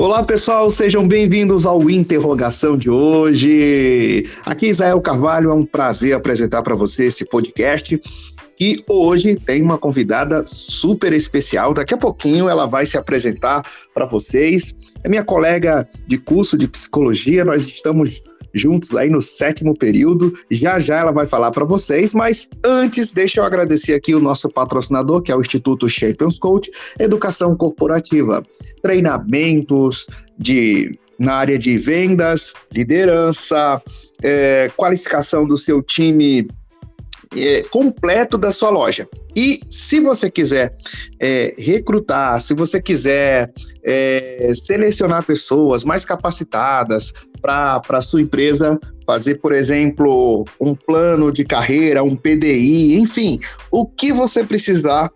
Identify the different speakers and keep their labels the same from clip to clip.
Speaker 1: Olá pessoal, sejam bem-vindos ao Interrogação de hoje. Aqui Israel Carvalho, é um prazer apresentar para você esse podcast. E hoje tem uma convidada super especial. Daqui a pouquinho ela vai se apresentar para vocês. É minha colega de curso de psicologia. Nós estamos juntos aí no sétimo período. Já já ela vai falar para vocês, mas antes deixa eu agradecer aqui o nosso patrocinador, que é o Instituto Champions Coach, Educação Corporativa, treinamentos de na área de vendas, liderança, é, qualificação do seu time é, completo da sua loja. E se você quiser é, recrutar, se você quiser é, selecionar pessoas mais capacitadas para a sua empresa fazer, por exemplo, um plano de carreira, um PDI, enfim, o que você precisar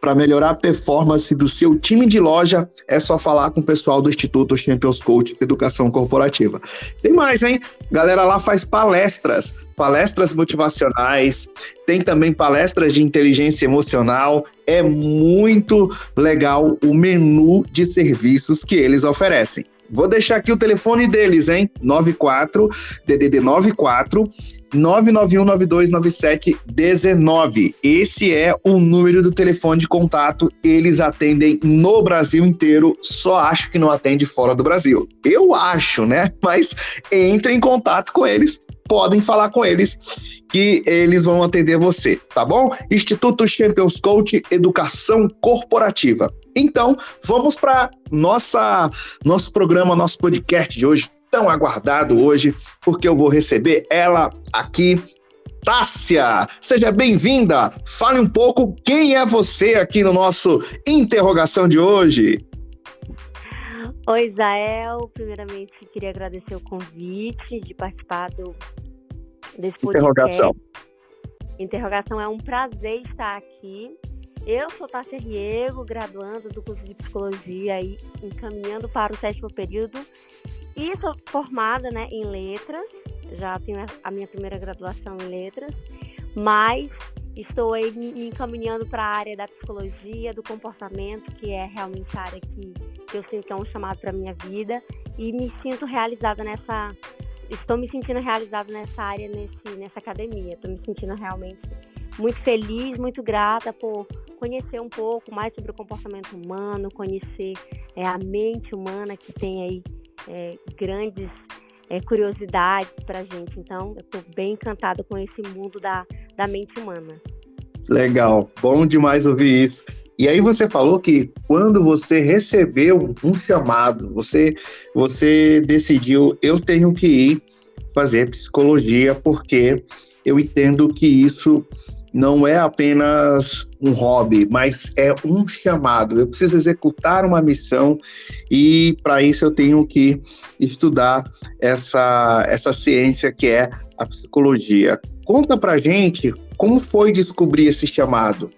Speaker 1: para melhorar a performance do seu time de loja, é só falar com o pessoal do Instituto Champions Coach Educação Corporativa. Tem mais, hein? Galera lá faz palestras, palestras motivacionais, tem também palestras de inteligência emocional. É muito legal o menu de serviços que eles oferecem. Vou deixar aqui o telefone deles, hein? 94 DDD 94 991929719. Esse é o número do telefone de contato. Eles atendem no Brasil inteiro. Só acho que não atende fora do Brasil. Eu acho, né? Mas entre em contato com eles, podem falar com eles que eles vão atender você, tá bom? Instituto Champions Coach Educação Corporativa. Então, vamos para nossa nosso programa, nosso podcast de hoje, tão aguardado hoje, porque eu vou receber ela aqui, Tássia. Seja bem-vinda. Fale um pouco quem é você aqui no nosso interrogação de hoje.
Speaker 2: Oi, Isael. Primeiramente, queria agradecer o convite de participar do, desse podcast.
Speaker 1: Interrogação.
Speaker 2: Interrogação é um prazer estar aqui. Eu sou Tássia Riego, graduando do curso de psicologia e encaminhando para o sétimo período. E sou formada né, em letras, já tenho a minha primeira graduação em letras, mas estou aí me encaminhando para a área da psicologia, do comportamento, que é realmente a área que, que eu sinto que é um chamado para minha vida e me sinto realizada nessa estou me sentindo realizada nessa área, nesse, nessa academia. Estou me sentindo realmente muito feliz, muito grata por conhecer um pouco mais sobre o comportamento humano, conhecer é, a mente humana que tem aí é, grandes é, curiosidades para gente. Então, eu estou bem encantada com esse mundo da, da mente humana.
Speaker 1: Legal, bom demais ouvir isso. E aí você falou que quando você recebeu um chamado, você você decidiu eu tenho que ir fazer psicologia porque eu entendo que isso não é apenas um hobby, mas é um chamado. Eu preciso executar uma missão e para isso eu tenho que estudar essa, essa ciência que é a psicologia. Conta pra gente como foi descobrir esse chamado.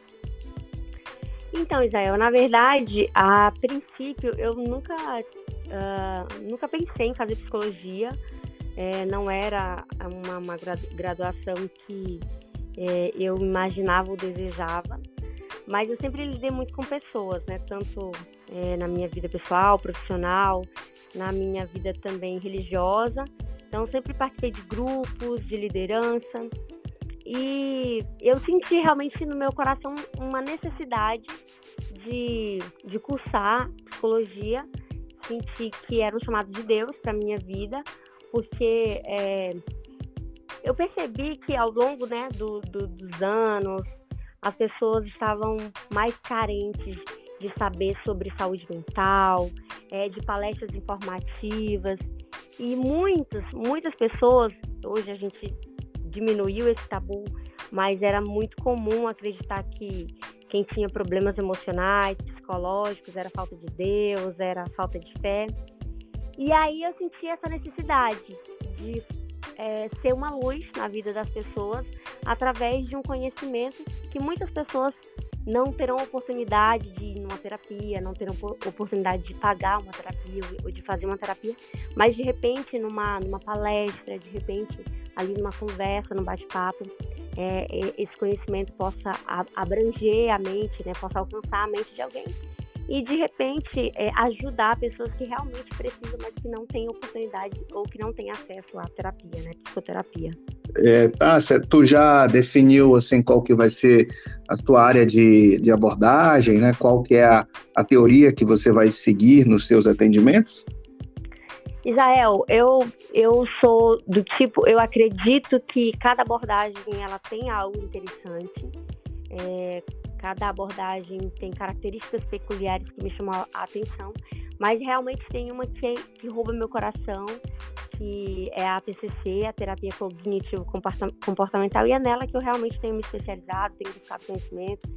Speaker 2: Então, Israel, na verdade, a princípio eu nunca, uh, nunca pensei em fazer psicologia. É, não era uma, uma graduação que é, eu imaginava ou desejava. Mas eu sempre lidei muito com pessoas, né? Tanto é, na minha vida pessoal, profissional, na minha vida também religiosa. Então, sempre participei de grupos, de liderança. E eu senti realmente no meu coração uma necessidade de, de cursar psicologia. Senti que era um chamado de Deus para minha vida, porque é, eu percebi que ao longo né, do, do, dos anos, as pessoas estavam mais carentes de saber sobre saúde mental, é, de palestras informativas. E muitas, muitas pessoas, hoje a gente diminuiu esse tabu, mas era muito comum acreditar que quem tinha problemas emocionais, psicológicos, era falta de Deus, era falta de fé. E aí eu senti essa necessidade de é, ser uma luz na vida das pessoas através de um conhecimento que muitas pessoas não terão oportunidade de ir numa terapia, não terão oportunidade de pagar uma terapia ou de fazer uma terapia, mas de repente numa, numa palestra, de repente ali numa conversa, num bate-papo, é, esse conhecimento possa abranger a mente, né, possa alcançar a mente de alguém e de repente é, ajudar pessoas que realmente precisam, mas que não têm oportunidade ou que não têm acesso à terapia, né, psicoterapia.
Speaker 1: É, tá, tu já definiu assim qual que vai ser a tua área de, de abordagem, né? Qual que é a, a teoria que você vai seguir nos seus atendimentos?
Speaker 2: Israel, eu, eu sou do tipo, eu acredito que cada abordagem ela tem algo interessante. É, cada abordagem tem características peculiares que me chamam a atenção, mas realmente tem uma que, que rouba meu coração, que é a TCC, a terapia cognitivo comportamental, e é nela que eu realmente tenho me especializado, tenho buscado conhecimento,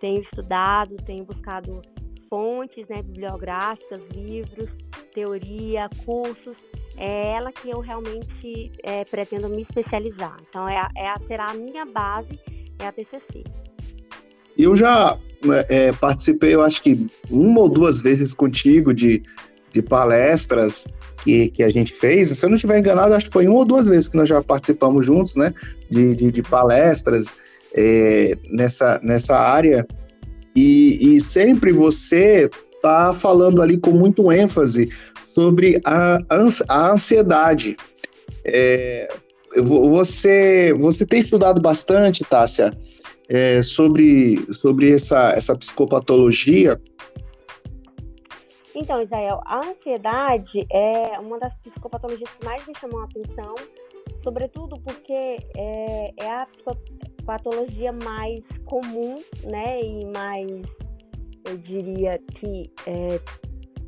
Speaker 2: tenho estudado, tenho buscado fontes né, bibliográficas, livros, teoria, cursos. É ela que eu realmente é, pretendo me especializar. Então, é, é, será a minha base, é a TCC.
Speaker 1: Eu já é, participei, eu acho que uma ou duas vezes contigo de, de palestras que, que a gente fez. Se eu não estiver enganado, acho que foi uma ou duas vezes que nós já participamos juntos, né? De, de, de palestras é, nessa, nessa área. E, e sempre você está falando ali com muito ênfase sobre a, a ansiedade. É, você, você tem estudado bastante, Tássia, é, sobre, sobre essa, essa psicopatologia?
Speaker 2: Então, Israel, a ansiedade é uma das psicopatologias que mais me chamam a atenção, sobretudo porque é, é a patologia mais comum, né, e mais, eu diria que, é,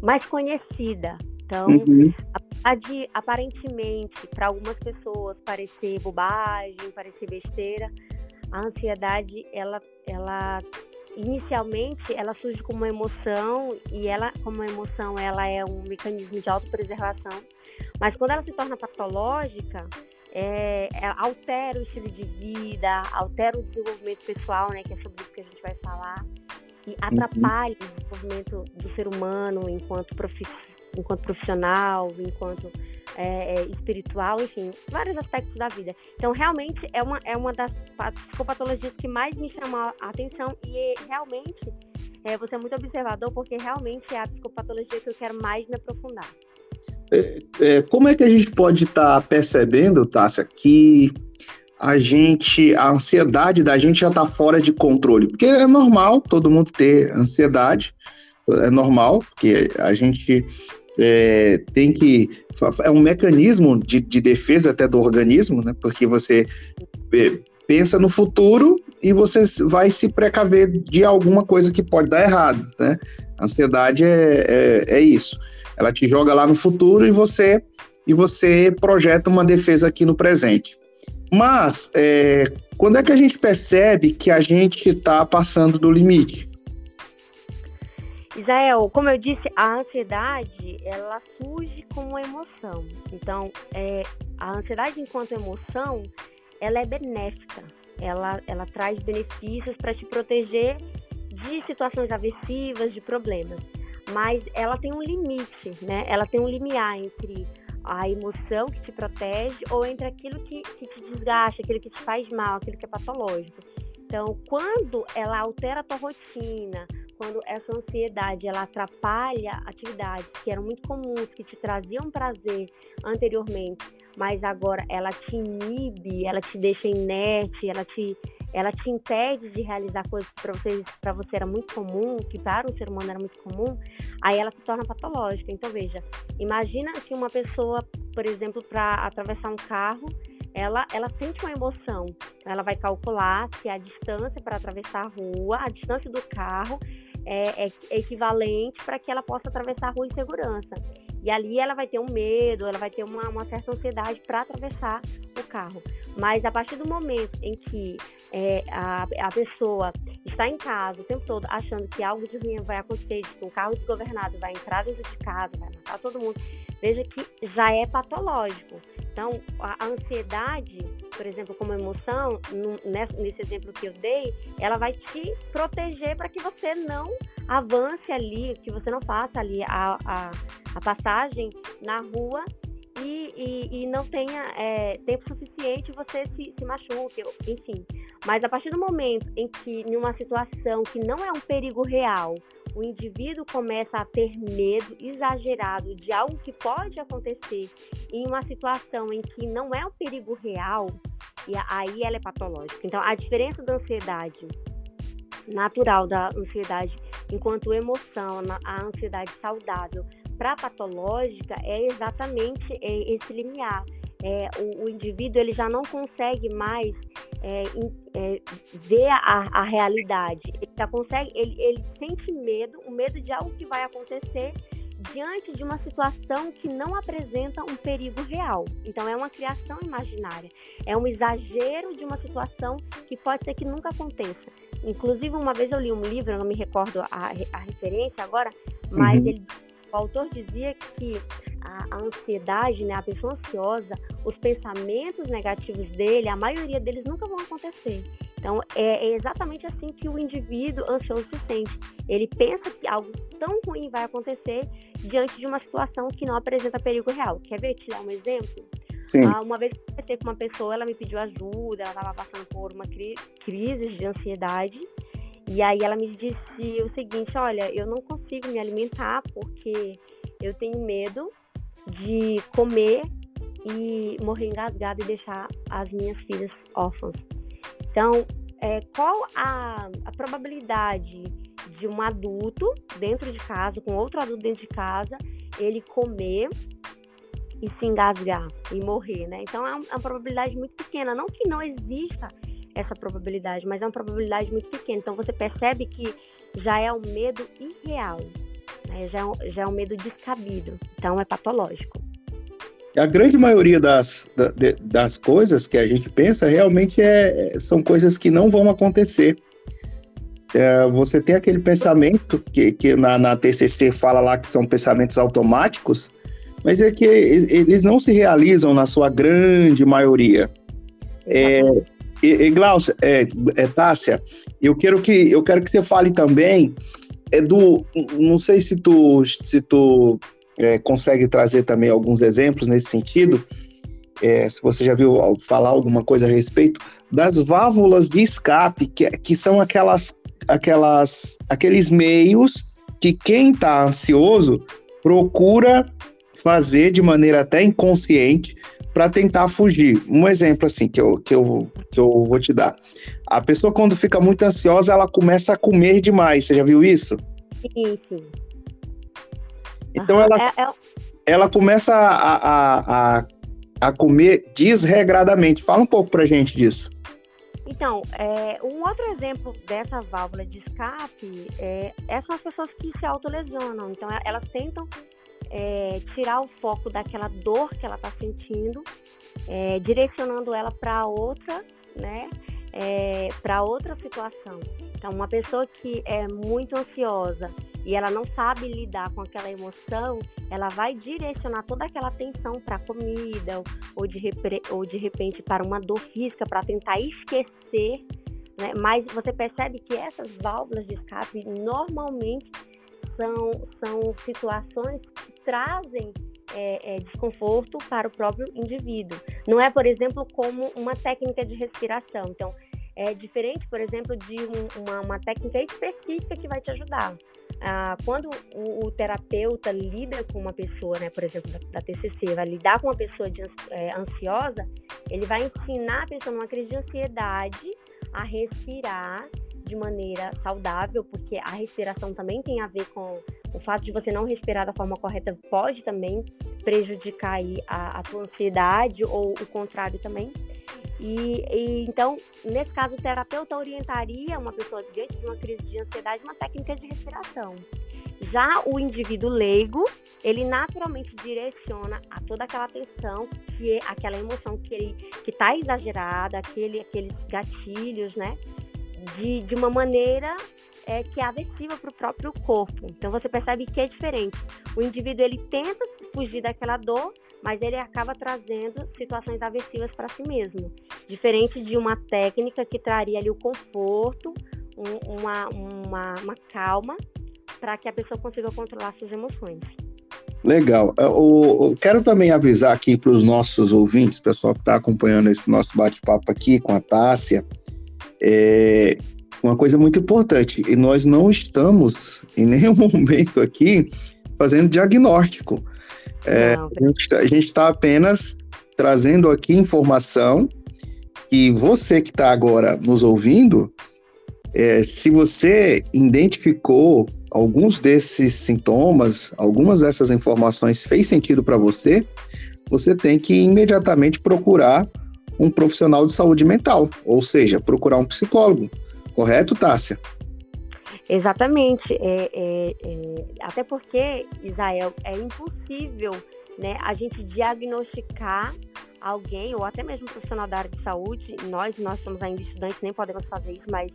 Speaker 2: mais conhecida. Então, uhum. apesar de aparentemente para algumas pessoas parecer bobagem, parecer besteira, a ansiedade ela, ela inicialmente ela surge como uma emoção e ela como uma emoção ela é um mecanismo de autopreservação, mas quando ela se torna patológica é, é, altera o estilo de vida, altera o desenvolvimento pessoal, né, que é sobre isso que a gente vai falar, e uhum. atrapalha uhum. o desenvolvimento do ser humano enquanto, profi enquanto profissional, enquanto é, é, espiritual, enfim, vários aspectos da vida. Então, realmente é uma, é uma das psicopatologias que mais me chamou a atenção e realmente é, você é muito observador porque realmente é a psicopatologia que eu quero mais me aprofundar.
Speaker 1: É, é, como é que a gente pode estar tá percebendo, Tássia, que a gente, a ansiedade da gente já está fora de controle? Porque é normal todo mundo ter ansiedade, é normal, porque a gente é, tem que. É um mecanismo de, de, defesa até do organismo, né? Porque você é, pensa no futuro e você vai se precaver de alguma coisa que pode dar errado, né? A ansiedade é, é, é isso ela te joga lá no futuro e você e você projeta uma defesa aqui no presente. Mas é, quando é que a gente percebe que a gente está passando do limite?
Speaker 2: Israel, como eu disse, a ansiedade ela surge como emoção. Então, é, a ansiedade enquanto emoção, ela é benéfica. Ela, ela traz benefícios para te proteger de situações aversivas, de problemas mas ela tem um limite, né? Ela tem um limiar entre a emoção que te protege ou entre aquilo que, que te desgasta, aquilo que te faz mal, aquilo que é patológico. Então, quando ela altera a tua rotina, quando essa ansiedade ela atrapalha atividades que eram muito comuns, que te traziam prazer anteriormente, mas agora ela te inibe, ela te deixa inerte, ela te ela te impede de realizar coisas que para você, você era muito comum, que para um ser humano era muito comum, aí ela se torna patológica. Então, veja, imagina que uma pessoa, por exemplo, para atravessar um carro, ela, ela sente uma emoção. Ela vai calcular se a distância para atravessar a rua, a distância do carro é, é equivalente para que ela possa atravessar a rua em segurança. E ali ela vai ter um medo, ela vai ter uma, uma certa ansiedade para atravessar o carro. Mas a partir do momento em que é, a, a pessoa está em casa o tempo todo achando que algo de ruim vai acontecer, que um carro desgovernado vai entrar dentro de casa, vai matar todo mundo, veja que já é patológico. Então, a, ansiedade, por exemplo, como emoção, nesse exemplo que eu dei, ela vai te proteger para que você não avance ali, que você não faça ali a, a, a passagem na rua e, e, e não tenha é, tempo suficiente você se, se machuque, enfim. Mas a partir do momento em que, em uma situação que não é um perigo real, o indivíduo começa a ter medo exagerado de algo que pode acontecer em uma situação em que não é um perigo real, e aí ela é patológica. Então, a diferença da ansiedade natural da ansiedade enquanto emoção, a ansiedade saudável para patológica é exatamente é, esse limiar. É, o, o, indivíduo ele já não consegue mais é, é, ver a, a, realidade. Ele já consegue, ele, ele sente medo, o medo de algo que vai acontecer diante de uma situação que não apresenta um perigo real. Então, é uma criação imaginária, é um exagero de uma situação que pode ser que nunca aconteça. Inclusive, uma vez eu li um livro, eu não me recordo a, a referência agora, mas uhum. ele, o autor dizia que a, ansiedade, né, a pessoa ansiosa, os pensamentos negativos dele, a maioria deles nunca vão acontecer. Então, é, é, exatamente assim que o indivíduo ansioso se sente. Ele pensa que algo tão ruim vai acontecer diante de uma situação que não apresenta perigo real. Quer ver? Te dar um exemplo?
Speaker 1: Sim.
Speaker 2: Ah, uma vez que eu conversei com uma pessoa, ela me pediu ajuda, ela estava passando por uma cri crise de ansiedade. E aí ela me disse o seguinte, olha, eu não consigo me alimentar porque eu tenho medo de comer e morrer engasgada e deixar as minhas filhas órfãs. Então, é, qual a, a probabilidade de um adulto dentro de casa, com outro adulto dentro de casa, ele comer e se engasgar e morrer, né? Então é é uma probabilidade muito pequena. Não que não exista essa probabilidade, mas é uma probabilidade muito pequena. Então você percebe que já é um medo irreal, né? já, é já é um medo descabido. Então é patológico.
Speaker 1: A grande maioria das, das coisas que a gente pensa realmente é, são coisas que não vão acontecer. É, você tem aquele pensamento que, que na, na TCC fala lá que são pensamentos automáticos, mas é que eles não se realizam na sua grande maioria. É, e, e Glaucia, é, é, Tássia, eu quero que eu quero que você fale também é do, não sei se tu se tu é, consegue trazer também alguns exemplos nesse sentido, é, se você já viu falar alguma coisa a respeito, das válvulas de escape, que, que são aquelas, aquelas, aqueles meios que quem está ansioso procura fazer de maneira até inconsciente para tentar fugir. Um exemplo assim que eu, que, eu, que eu vou te dar. A pessoa quando fica muito ansiosa, ela começa a comer demais. Você já viu isso?
Speaker 2: Sim.
Speaker 1: Então ela, é, é... ela começa a, a, a, a comer desregradamente. Fala um pouco pra gente disso.
Speaker 2: Então, é, um outro exemplo dessa válvula de escape é, é são as pessoas que se autolesionam. Então, elas tentam é, tirar o foco daquela dor que ela está sentindo, é, direcionando ela para outra, né? É, para outra situação. Então, uma pessoa que é muito ansiosa e ela não sabe lidar com aquela emoção, ela vai direcionar toda aquela atenção para a comida ou de, ou de repente para uma dor física para tentar esquecer. Né? Mas você percebe que essas válvulas de escape normalmente são, são situações que trazem é, é, desconforto para o próprio indivíduo. Não é, por exemplo, como uma técnica de respiração. Então, é diferente, por exemplo, de um, uma, uma, técnica específica que vai te ajudar. Ah, quando o, o, terapeuta lida com uma pessoa, né, por exemplo, da, da TCC, vai lidar com uma pessoa de, é, ansiosa, ele vai ensinar a pessoa numa crise de ansiedade a respirar de maneira saudável, porque a respiração também tem a ver com o fato de você não respirar da forma correta pode também prejudicar a, a tua ansiedade ou o contrário também. E, e, então, nesse caso, o terapeuta orientaria uma pessoa diante de uma crise de ansiedade uma técnica de respiração. Já o indivíduo leigo, ele naturalmente direciona a toda aquela atenção, que é aquela emoção que ele que está exagerada, aquele, aqueles gatilhos, né? De, de uma maneira é, que é aversiva para o próprio corpo. Então você percebe que é diferente. O indivíduo ele tenta fugir daquela dor, mas ele acaba trazendo situações aversivas para si mesmo. Diferente de uma técnica que traria ali o conforto, um, uma, uma, uma calma, para que a pessoa consiga controlar suas emoções.
Speaker 1: Legal. Eu, eu quero também avisar aqui para os nossos ouvintes, pessoal que está acompanhando esse nosso bate-papo aqui com a Tássia, é, uma coisa muito importante, e nós não estamos em nenhum momento aqui fazendo diagnóstico. É, a gente está apenas trazendo aqui informação que você que está agora nos ouvindo, é, se você identificou alguns desses sintomas, algumas dessas informações fez sentido para você, você tem que imediatamente procurar um profissional de saúde mental, ou seja, procurar um psicólogo. Correto, Tássia?
Speaker 2: Exatamente. É, é, é, até porque, Israel, é impossível né, a gente diagnosticar alguém, ou até mesmo um profissional da área de saúde, nós, nós somos ainda estudantes, nem podemos fazer isso, mas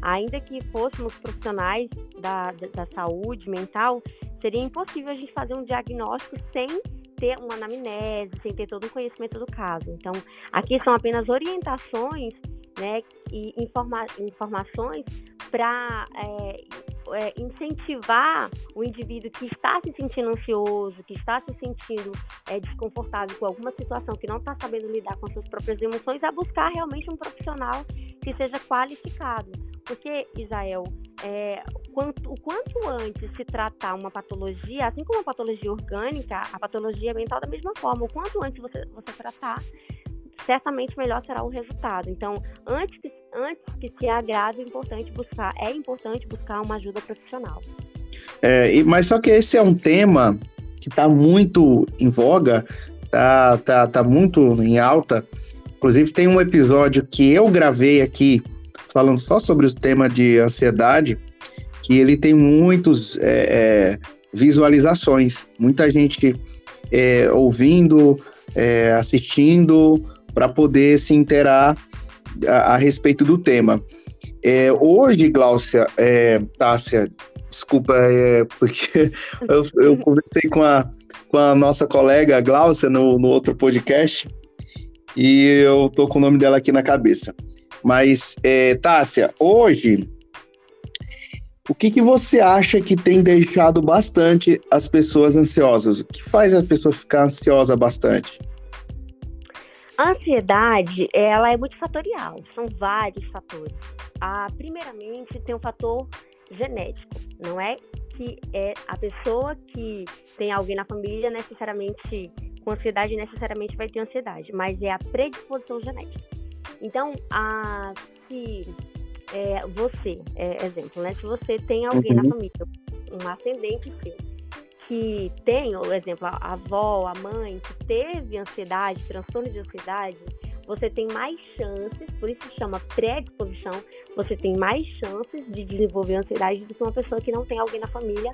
Speaker 2: ainda que fôssemos profissionais da, da, da saúde mental, seria impossível a gente fazer um diagnóstico sem ter uma anamnese, sem ter todo o conhecimento do caso. Então, aqui são apenas orientações né, e informa informações para é, é, incentivar o indivíduo que está se sentindo ansioso, que está se sentindo é, desconfortável com alguma situação, que não está sabendo lidar com suas próprias emoções, a buscar realmente um profissional que seja qualificado. Porque, Israel, é, quanto, o quanto antes se tratar uma patologia, assim como a patologia orgânica, a patologia mental da mesma forma, o quanto antes você, você tratar, certamente melhor será o resultado. Então, antes que, antes que se agrave, é importante buscar, é importante buscar uma ajuda profissional.
Speaker 1: É, mas só que esse é um tema que está muito em voga, tá, tá, tá muito em alta. Inclusive, tem um episódio que eu gravei aqui falando só sobre o tema de ansiedade, que ele tem muitos é, é, visualizações, muita gente é, ouvindo, é, assistindo, para poder se interar a, a, respeito do tema. É, hoje, Gláucia, é, Tássia, desculpa, porque eu, eu, conversei com a, com a nossa colega Gláucia no, no outro podcast e eu tô com o nome dela aqui na cabeça. Mas, é, Tássia, hoje, o que, que você acha que tem deixado bastante as pessoas ansiosas? O que faz a pessoa ficar ansiosa bastante?
Speaker 2: A ansiedade, ela é multifatorial, são vários fatores. Ah, primeiramente, tem um fator genético, não é que é a pessoa que tem alguém na família necessariamente com ansiedade necessariamente vai ter ansiedade, mas é a predisposição genética. Então, a, se é, você, é, exemplo, né? Se você tem alguém uhum. na família, um ascendente seu, que tem, por exemplo, a avó, a mãe, que teve ansiedade, transtorno de ansiedade, você tem mais chances, por isso se chama predisposição, você tem mais chances de desenvolver ansiedade do que uma pessoa que não tem alguém na família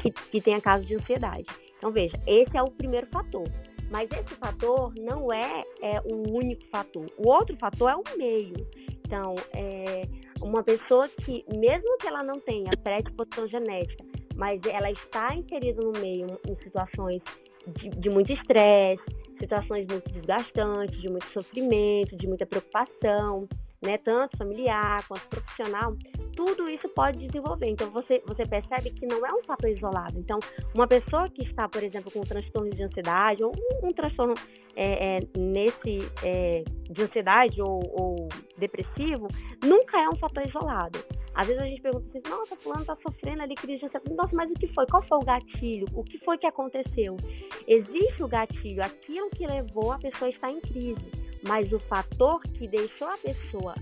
Speaker 2: que, que tenha caso de ansiedade. Então, veja, esse é o primeiro fator. Mas esse fator não é, é o único fator. O outro fator é o meio. Então, é uma pessoa que, mesmo que ela não tenha predisposição genética, mas ela está inserida no meio em situações de, de muito estresse, situações muito desgastantes, de muito sofrimento, de muita preocupação, né, tanto familiar quanto profissional, tudo isso pode desenvolver. Então, você, você percebe que não é um fator isolado. Então, uma pessoa que está, por exemplo, com um transtorno de ansiedade ou um, um transtorno é, é, nesse é, de ansiedade ou, ou, depressivo, nunca é um fator isolado. Às vezes a gente pergunta assim, nossa, fulano está sofrendo ali crise de ansiedade. Nossa, mas o que foi? Qual foi o gatilho? O que foi que aconteceu? Existe o gatilho, aquilo que levou a pessoa a estar em crise mas o fator que deixou a pessoa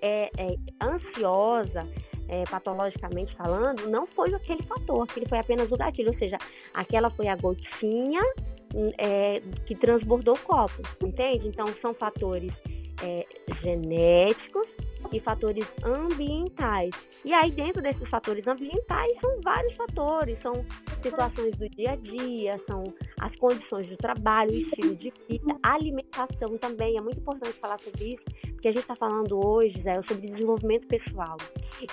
Speaker 2: é, é ansiosa, é, patologicamente falando, não foi aquele fator, aquele foi apenas o gatilho, ou seja, aquela foi a gotinha é, que transbordou o copo, entende? Então, são fatores é, genéticos e fatores ambientais. E aí, dentro desses fatores ambientais, são vários fatores, são situações do dia a dia, são as condições do trabalho, o estilo de vida, alimentação também. É muito importante falar sobre isso, porque a gente está falando hoje, Zé, sobre desenvolvimento pessoal.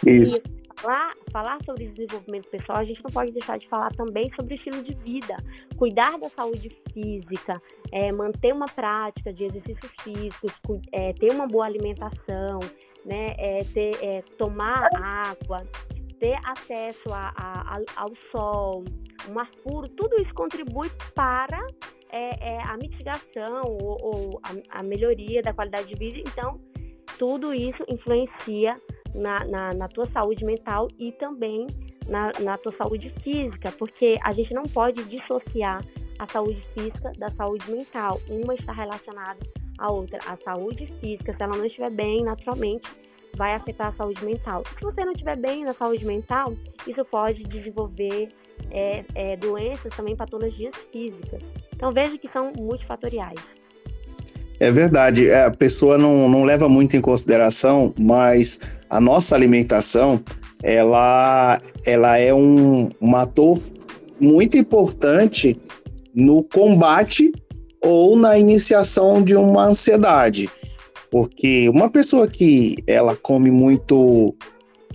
Speaker 1: Isso.
Speaker 2: E falar, falar sobre desenvolvimento pessoal, a gente não pode deixar de falar também sobre estilo de vida, cuidar da saúde física, é, manter uma prática de exercícios físicos, é, ter uma boa alimentação, né, é, ter, é, tomar água, ter acesso a, a, ao sol, um ar puro, tudo isso contribui para é, é, a mitigação ou, ou a, a, melhoria da qualidade de vida. Então, tudo isso influencia na, na, na tua saúde mental e também na, na tua saúde física, porque a gente não pode dissociar a saúde física da saúde mental. Uma está relacionada à outra. A saúde física, se ela não estiver bem, naturalmente, vai afetar a saúde mental. Se você não estiver bem na saúde mental, isso pode desenvolver é, é, doenças, também patologias físicas. Então veja que são multifatoriais.
Speaker 1: É verdade, é, a pessoa não, não leva muito em consideração, mas a nossa alimentação, ela, ela é um, um ator muito importante no combate ou na iniciação de uma ansiedade. Porque uma pessoa que ela come muito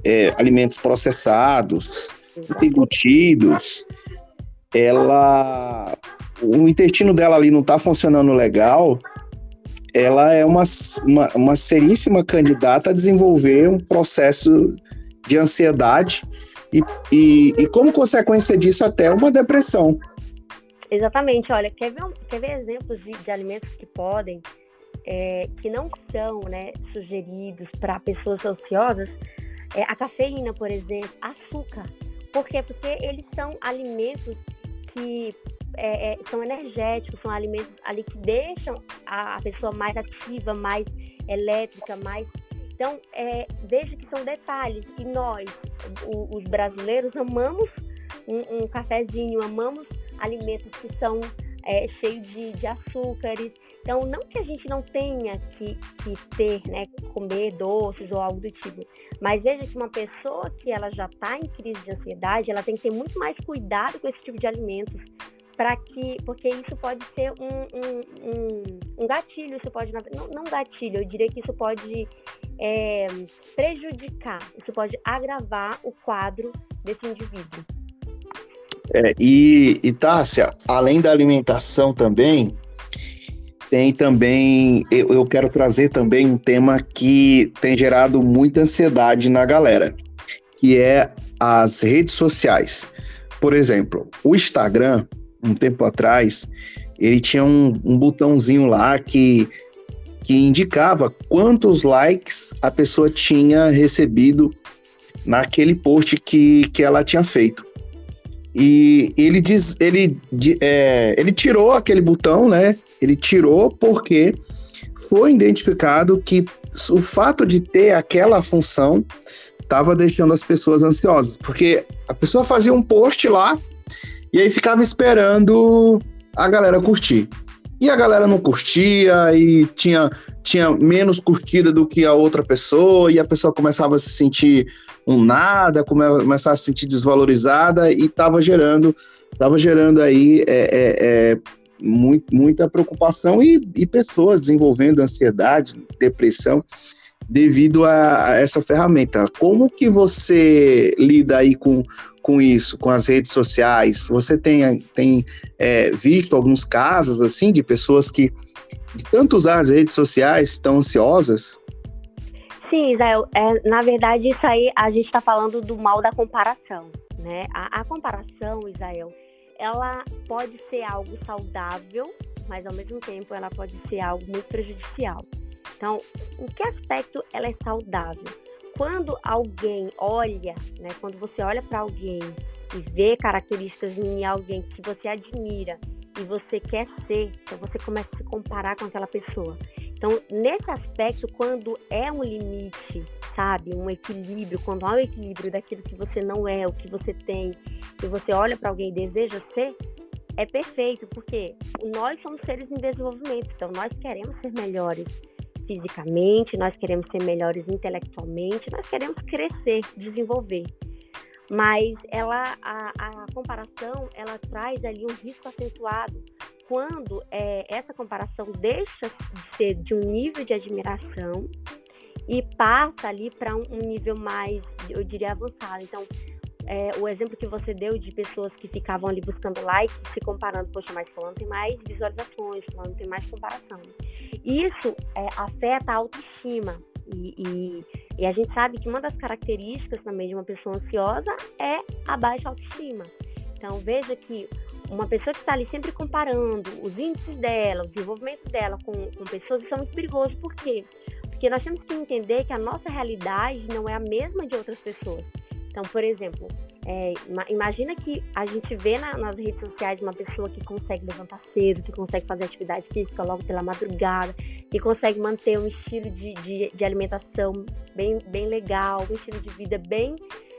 Speaker 1: é, alimentos processados, embutidos, ela o intestino dela ali não está funcionando legal, ela é uma, uma, uma seríssima candidata a desenvolver um processo de ansiedade e, e, e como consequência disso até uma depressão.
Speaker 2: Exatamente, olha, quer ver, quer ver exemplos de, de alimentos que podem, é, que não são né, sugeridos para pessoas ansiosas? É, a cafeína, por exemplo, açúcar. Por quê? Porque eles são alimentos que é, é, são energéticos, são alimentos ali que deixam a, a pessoa mais ativa, mais elétrica, mais. Então, é, veja que são detalhes. E nós, o, os brasileiros, amamos um, um cafezinho, amamos alimentos que são é, cheios de, de açúcares. Então, não que a gente não tenha que, que ter, né, comer doces ou algo do tipo, mas veja que uma pessoa que ela já está em crise de ansiedade, ela tem que ter muito mais cuidado com esse tipo de alimentos, para que, porque isso pode ser um, um, um, um gatilho, isso pode, não, não gatilho, eu diria que isso pode é, prejudicar, isso pode agravar o quadro desse indivíduo.
Speaker 1: É, e, e Tássia, além da alimentação também, tem também, eu, eu quero trazer também um tema que tem gerado muita ansiedade na galera, que é as redes sociais. Por exemplo, o Instagram, um tempo atrás, ele tinha um, um botãozinho lá que, que indicava quantos likes a pessoa tinha recebido naquele post que, que ela tinha feito. E ele diz, ele, é, ele tirou aquele botão, né? Ele tirou porque foi identificado que o fato de ter aquela função estava deixando as pessoas ansiosas, porque a pessoa fazia um post lá e aí ficava esperando a galera curtir. E a galera não curtia e tinha, tinha menos curtida do que a outra pessoa, e a pessoa começava a se sentir um nada, começava a se sentir desvalorizada e estava gerando, tava gerando aí é, é, é, muito, muita preocupação e, e pessoas desenvolvendo ansiedade, depressão devido a, essa ferramenta. Como que você lida aí com, com isso, com as redes sociais? Você tem, tem é, visto alguns casos assim de pessoas que de tanto usar as redes sociais estão ansiosas?
Speaker 2: Sim, Israel. É, na verdade, isso aí a gente está falando do mal da comparação, né? A, a comparação, Israel, ela pode ser algo saudável, mas ao mesmo tempo ela pode ser algo muito prejudicial. Então, em que aspecto ela é saudável? Quando alguém olha, né, quando você olha para alguém e vê características em alguém que você admira e você quer ser, então você começa a se comparar com aquela pessoa. Então, nesse aspecto, quando é um limite, sabe, um equilíbrio, quando há um equilíbrio daquilo que você não é, o que você tem, e você olha para alguém e deseja ser, é perfeito, porque nós somos seres em desenvolvimento, então nós queremos ser melhores fisicamente, nós queremos ser melhores intelectualmente, nós queremos crescer, desenvolver. Mas ela, a, a comparação, ela traz ali um risco acentuado quando é, essa comparação deixa de ser de um nível de admiração e passa ali para um, um nível mais, eu diria, avançado. Então, é, o exemplo que você deu de pessoas que ficavam ali buscando likes, se comparando, poxa, mas falando tem mais visualizações, falando tem mais comparação. Isso é, afeta a autoestima. E, e, e, a gente sabe que uma das características também de uma pessoa ansiosa é a baixa autoestima. Então, veja que uma pessoa que está ali sempre comparando os índices dela, o desenvolvimento dela com, com pessoas, isso é muito perigoso. Por quê? Porque nós temos que entender que a nossa realidade não é a mesma de outras pessoas. Então, por exemplo, é, imagina que a gente vê na, nas redes sociais uma pessoa que consegue levantar cedo, que consegue fazer atividade física logo pela madrugada, que consegue manter um estilo de, de, de alimentação bem, bem legal, um estilo de vida bem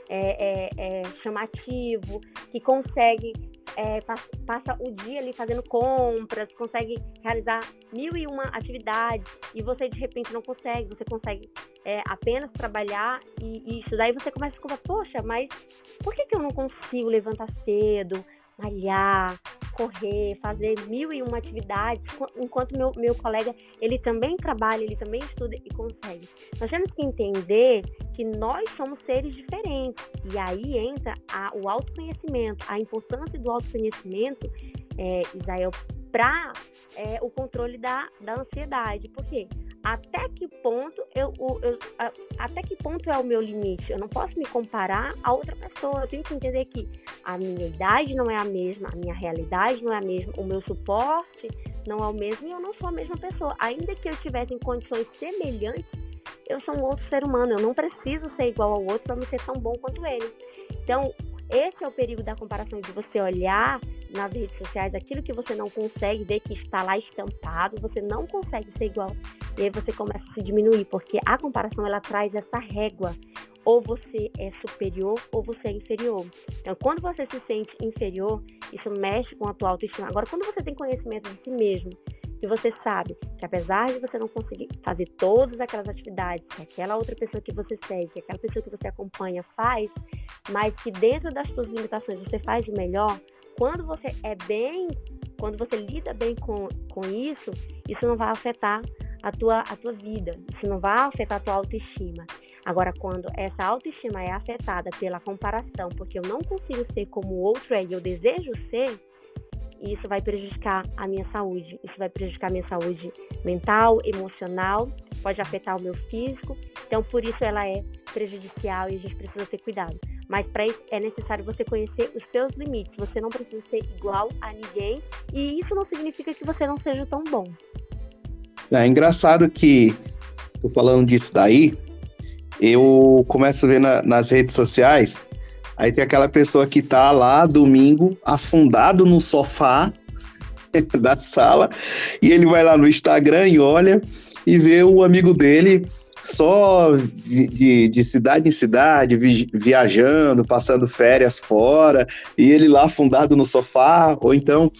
Speaker 2: é, é, é chamativo, que consegue é, passa o dia ali fazendo compras, consegue realizar mil e uma atividades e você de repente não consegue, você consegue é, apenas trabalhar e, e estudar você começa a ficar, poxa, mas por que, que eu não consigo levantar cedo, malhar, correr, fazer mil e uma atividades, enquanto meu, meu colega, ele também trabalha, ele também estuda e consegue. Nós temos que entender que nós somos seres diferentes, e aí entra a, o autoconhecimento, a importância do autoconhecimento, é, para é, o controle da, da ansiedade. Por quê? Até que ponto eu, eu, até que ponto é o meu limite? Eu não posso me comparar a outra pessoa. Eu tenho que entender que a minha idade não é a mesma, a minha realidade não é a mesma, o meu suporte não é o mesmo e eu não sou a mesma pessoa. Ainda que eu estivesse em condições semelhantes, eu sou um outro ser humano. Eu não preciso ser igual ao outro para me ser tão bom quanto ele. Então, esse é o perigo da comparação, de você olhar nas redes sociais aquilo que você não consegue ver que está lá estampado, você não consegue ser igual. E aí você começa a se diminuir, porque a comparação ela traz essa régua. Ou você é superior ou você é inferior. Então, quando você se sente inferior, isso mexe com a tua autoestima. Agora, quando você tem conhecimento de si mesmo, que você sabe que apesar de você não conseguir fazer todas aquelas atividades que aquela outra pessoa que você segue, que aquela pessoa que você acompanha faz, mas que dentro das suas limitações você faz o melhor, quando você é bem, quando você lida bem com, com isso, isso não vai afetar a tua, a tua vida, isso não vai afetar a tua autoestima. Agora, quando essa autoestima é afetada pela comparação, porque eu não consigo ser como o outro é e eu desejo ser, isso vai prejudicar a minha saúde. Isso vai prejudicar a minha saúde mental, emocional, pode afetar o meu físico. Então, por isso ela é prejudicial e a gente precisa ter cuidado. Mas para isso é necessário você conhecer os seus limites. Você não precisa ser igual a ninguém e isso não significa que você não seja tão bom.
Speaker 1: É engraçado que tô falando disso daí, eu começo a ver na, nas redes sociais Aí tem aquela pessoa que tá lá domingo, afundado no sofá da sala, e ele vai lá no Instagram e olha e vê o amigo dele só de, de, de, cidade em cidade, vi, viajando, passando férias fora, e ele lá afundado no sofá, ou então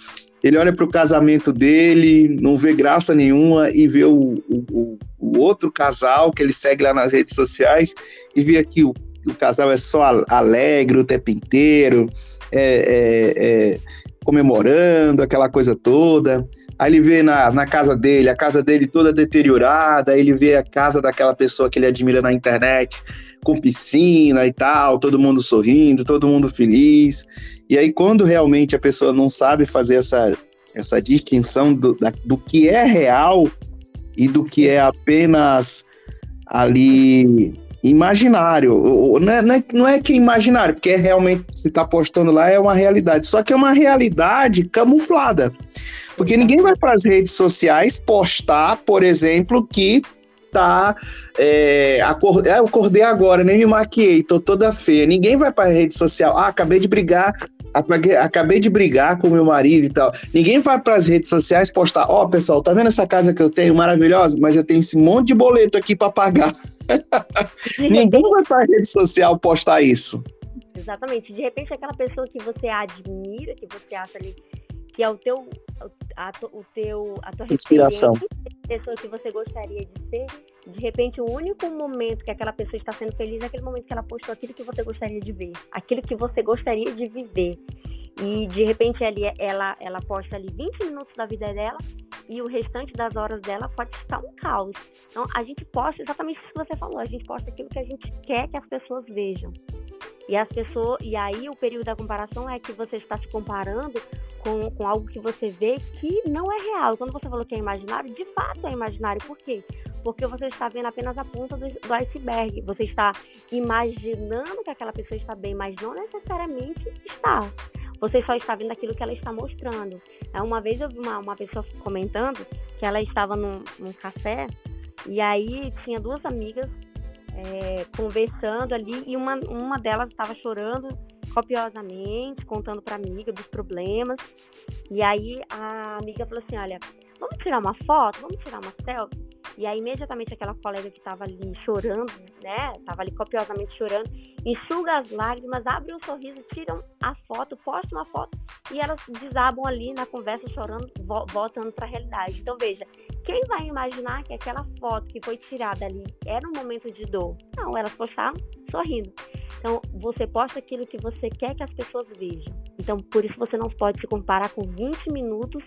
Speaker 1: ele olha para o casamento dele, não vê graça nenhuma e vê o, o, o, outro casal que ele segue lá nas redes sociais e vê aqui o o casal é só alegre o tempo inteiro, é, é, é, comemorando, aquela coisa toda. Aí ele vê na, na casa dele, a casa dele toda deteriorada, aí ele vê a casa daquela pessoa que ele admira na internet, com piscina e tal, todo mundo sorrindo, todo mundo feliz. E aí, quando realmente a pessoa não sabe fazer essa, essa distinção do, da, do que é real e do que é apenas ali imaginário. Não é, não é, não é que é imaginário, porque é realmente se está postando lá é uma realidade. Só que é uma realidade camuflada. Porque ninguém vai para as redes sociais postar, por exemplo, que tá. É, acordei, eu acordei agora, nem me maquiei, tô toda feia. Ninguém vai para a rede social. Ah, acabei de brigar acabei de brigar com meu marido e tal. Ninguém vai para as redes sociais postar, ó, oh, pessoal, tá vendo essa casa que eu tenho maravilhosa, mas eu tenho esse monte de boleto aqui para pagar. Ninguém vai para a rede social postar isso.
Speaker 2: Exatamente. De repente aquela pessoa que você admira, que você acha ali que é o teu a, o teu a tua
Speaker 1: inspiração,
Speaker 2: pessoa que você gostaria de ser, de repente o único momento que aquela pessoa está sendo feliz é aquele momento que ela postou aquilo que você gostaria de ver, aquilo que você gostaria de viver. E de repente ali, ela, ela posta ali 20 minutos da vida dela e o restante das horas dela pode estar um caos. Então a gente posta exatamente o que você falou, a gente posta aquilo que a gente quer que as pessoas vejam. E as pessoas, e aí o período da comparação é que você está se comparando com, com algo que você vê que não é real. Quando você falou que é imaginário, de fato é imaginário. Por quê? Porque você está vendo apenas a ponta do, do iceberg. Você está imaginando que aquela pessoa está bem, mas não necessariamente está. Você só está vendo aquilo que ela está mostrando. Uma vez eu vi uma, uma pessoa comentando que ela estava num, num café E aí tinha duas amigas é, conversando ali e uma, uma delas estava chorando copiosamente, contando para a amiga dos problemas. E aí a amiga falou assim: Olha, vamos tirar uma foto, vamos tirar uma selfie. E aí, imediatamente, aquela colega que estava ali chorando, né? Estava ali copiosamente chorando, enxuga as lágrimas, abre um sorriso, tiram a foto, posta uma foto e elas desabam ali na conversa, chorando, vo voltando para a realidade. Então, veja, quem vai imaginar que aquela foto que foi tirada ali era um momento de dor? Não, elas postaram sorrindo. Então, você posta aquilo que você quer que as pessoas vejam. Então, por isso você não pode se comparar com 20 minutos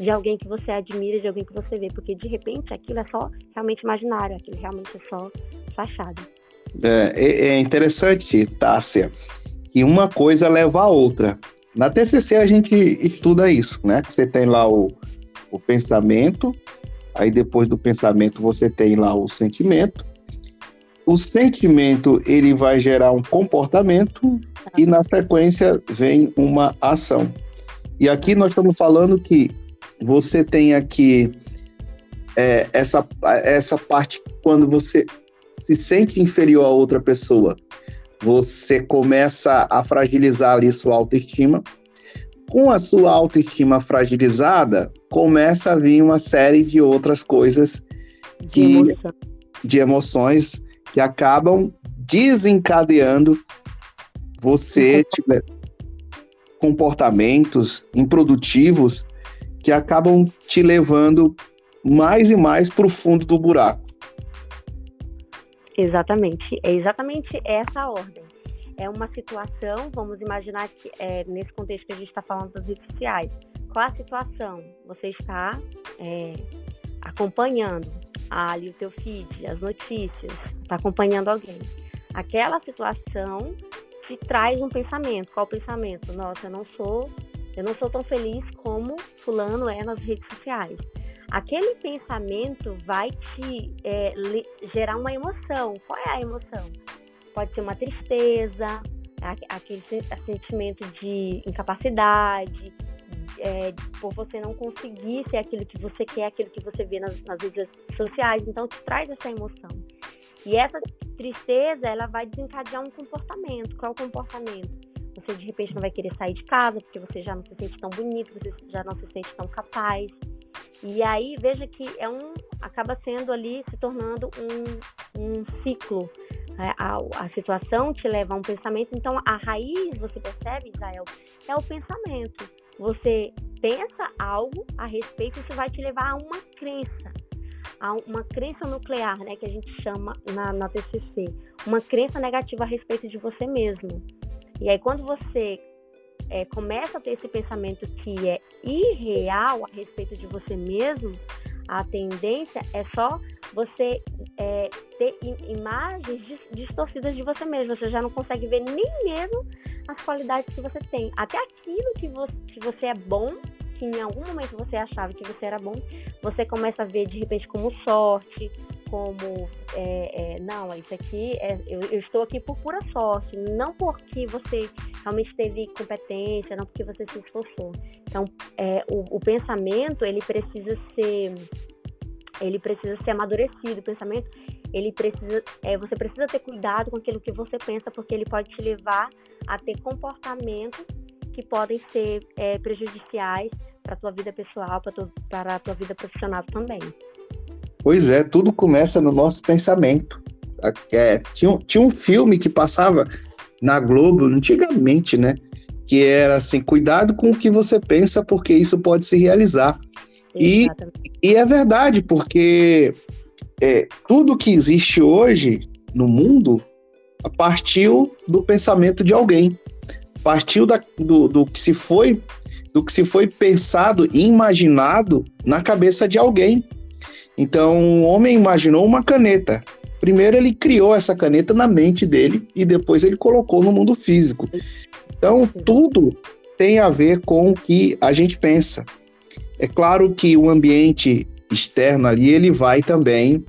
Speaker 2: de alguém que você admira, de alguém que você vê, porque de repente aquilo é só realmente imaginário, aquilo realmente é só fachada.
Speaker 1: É, é, é interessante, Tássia, que uma coisa leva a outra. Na TCC a gente estuda isso, né? Você tem lá o, o pensamento, aí depois do pensamento você tem lá o sentimento, o sentimento ele vai gerar um comportamento e na sequência vem uma ação. E aqui nós estamos falando que você tem aqui é, essa, essa parte quando você se sente inferior a outra pessoa, você começa a fragilizar ali sua autoestima. Com a sua autoestima fragilizada, começa a vir uma série de outras coisas que, de, de emoções que acabam desencadeando você tiver comportamentos improdutivos que acabam te levando mais e mais para o fundo do buraco.
Speaker 2: Exatamente, é exatamente essa a ordem. É uma situação, vamos imaginar que é, nesse contexto que a gente está falando das redes sociais. Qual a situação? Você está é, acompanhando ali o teu feed, as notícias, está acompanhando alguém. Aquela situação te traz um pensamento. Qual pensamento? Nossa, eu não sou, eu não sou tão feliz como fulano é nas redes sociais. Aquele pensamento vai te é, gerar uma emoção. Qual é a emoção? Pode ser uma tristeza, aquele sentimento de incapacidade, é, por você não conseguir ser aquilo que você quer, aquilo que você vê nas, nas redes sociais. Então, te traz essa emoção. E essa tristeza, ela vai desencadear um comportamento. Qual é o comportamento? Você, de repente, não vai querer sair de casa porque você já não se sente tão bonito, você já não se sente tão capaz. E aí, veja que é um, acaba sendo ali, se tornando um, um ciclo. É, a, a, situação te leva a um pensamento. Então, a raiz, você percebe, Israel, é o pensamento. Você pensa algo a respeito, isso vai te levar a uma crença, a uma crença nuclear, né, que a gente chama na, na TCC, uma crença negativa a respeito de você mesmo. E aí, quando você é, começa a ter esse pensamento que é irreal a respeito de você mesmo, a tendência é só você é, ter imagens distorcidas de você mesmo. Você já não consegue ver nem mesmo as qualidades que você tem. Até aquilo que você, você é bom, que em algum momento você achava que você era bom, você começa a ver de repente como sorte, como é, é, não, isso aqui é, eu, eu, estou aqui por pura sorte, não porque você realmente teve competência, não porque você se esforçou. Então, é, o, o pensamento ele precisa ser ele precisa ser amadurecido. O pensamento ele precisa, é, você precisa ter cuidado com aquilo que você pensa, porque ele pode te levar a ter comportamentos que podem ser é, prejudiciais para a tua vida pessoal, para a tua vida profissional também.
Speaker 1: Pois é, tudo começa no nosso pensamento. É, tinha, um, tinha um filme que passava na Globo antigamente, né? Que era assim, cuidado com o que você pensa, porque isso pode se realizar. E, e, é verdade, porque é, tudo que existe hoje no mundo partiu do pensamento de alguém, partiu da, do, do que se foi do que se foi pensado e imaginado na cabeça de alguém. Então, o homem imaginou uma caneta. Primeiro ele criou essa caneta na mente dele e depois ele colocou no mundo físico. Então, tudo tem a ver com o que a gente pensa. É claro que o ambiente externo ali, ele vai também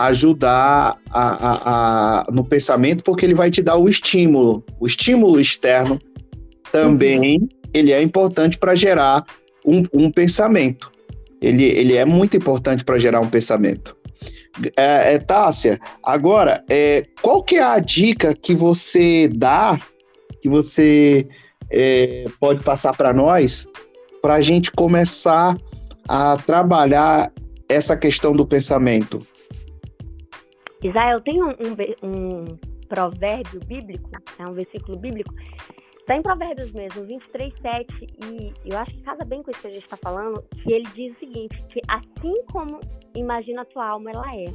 Speaker 1: ajudar a, a, a, no pensamento, porque ele vai te dar o estímulo. O estímulo externo também, ele é importante para gerar um, um pensamento. Ele, ele é muito importante para gerar um pensamento. É, é, Tássia, agora, é, qual que é a dica que você dá, que você é, pode passar para nós, para a gente começar a trabalhar essa questão do pensamento?
Speaker 2: Israel, tem um, um, um provérbio bíblico, é um versículo bíblico, está em Provérbios mesmo, 23, 7, e eu acho que casa bem com isso que a gente está falando, que ele diz o seguinte, que assim como imagina a tua alma, ela é.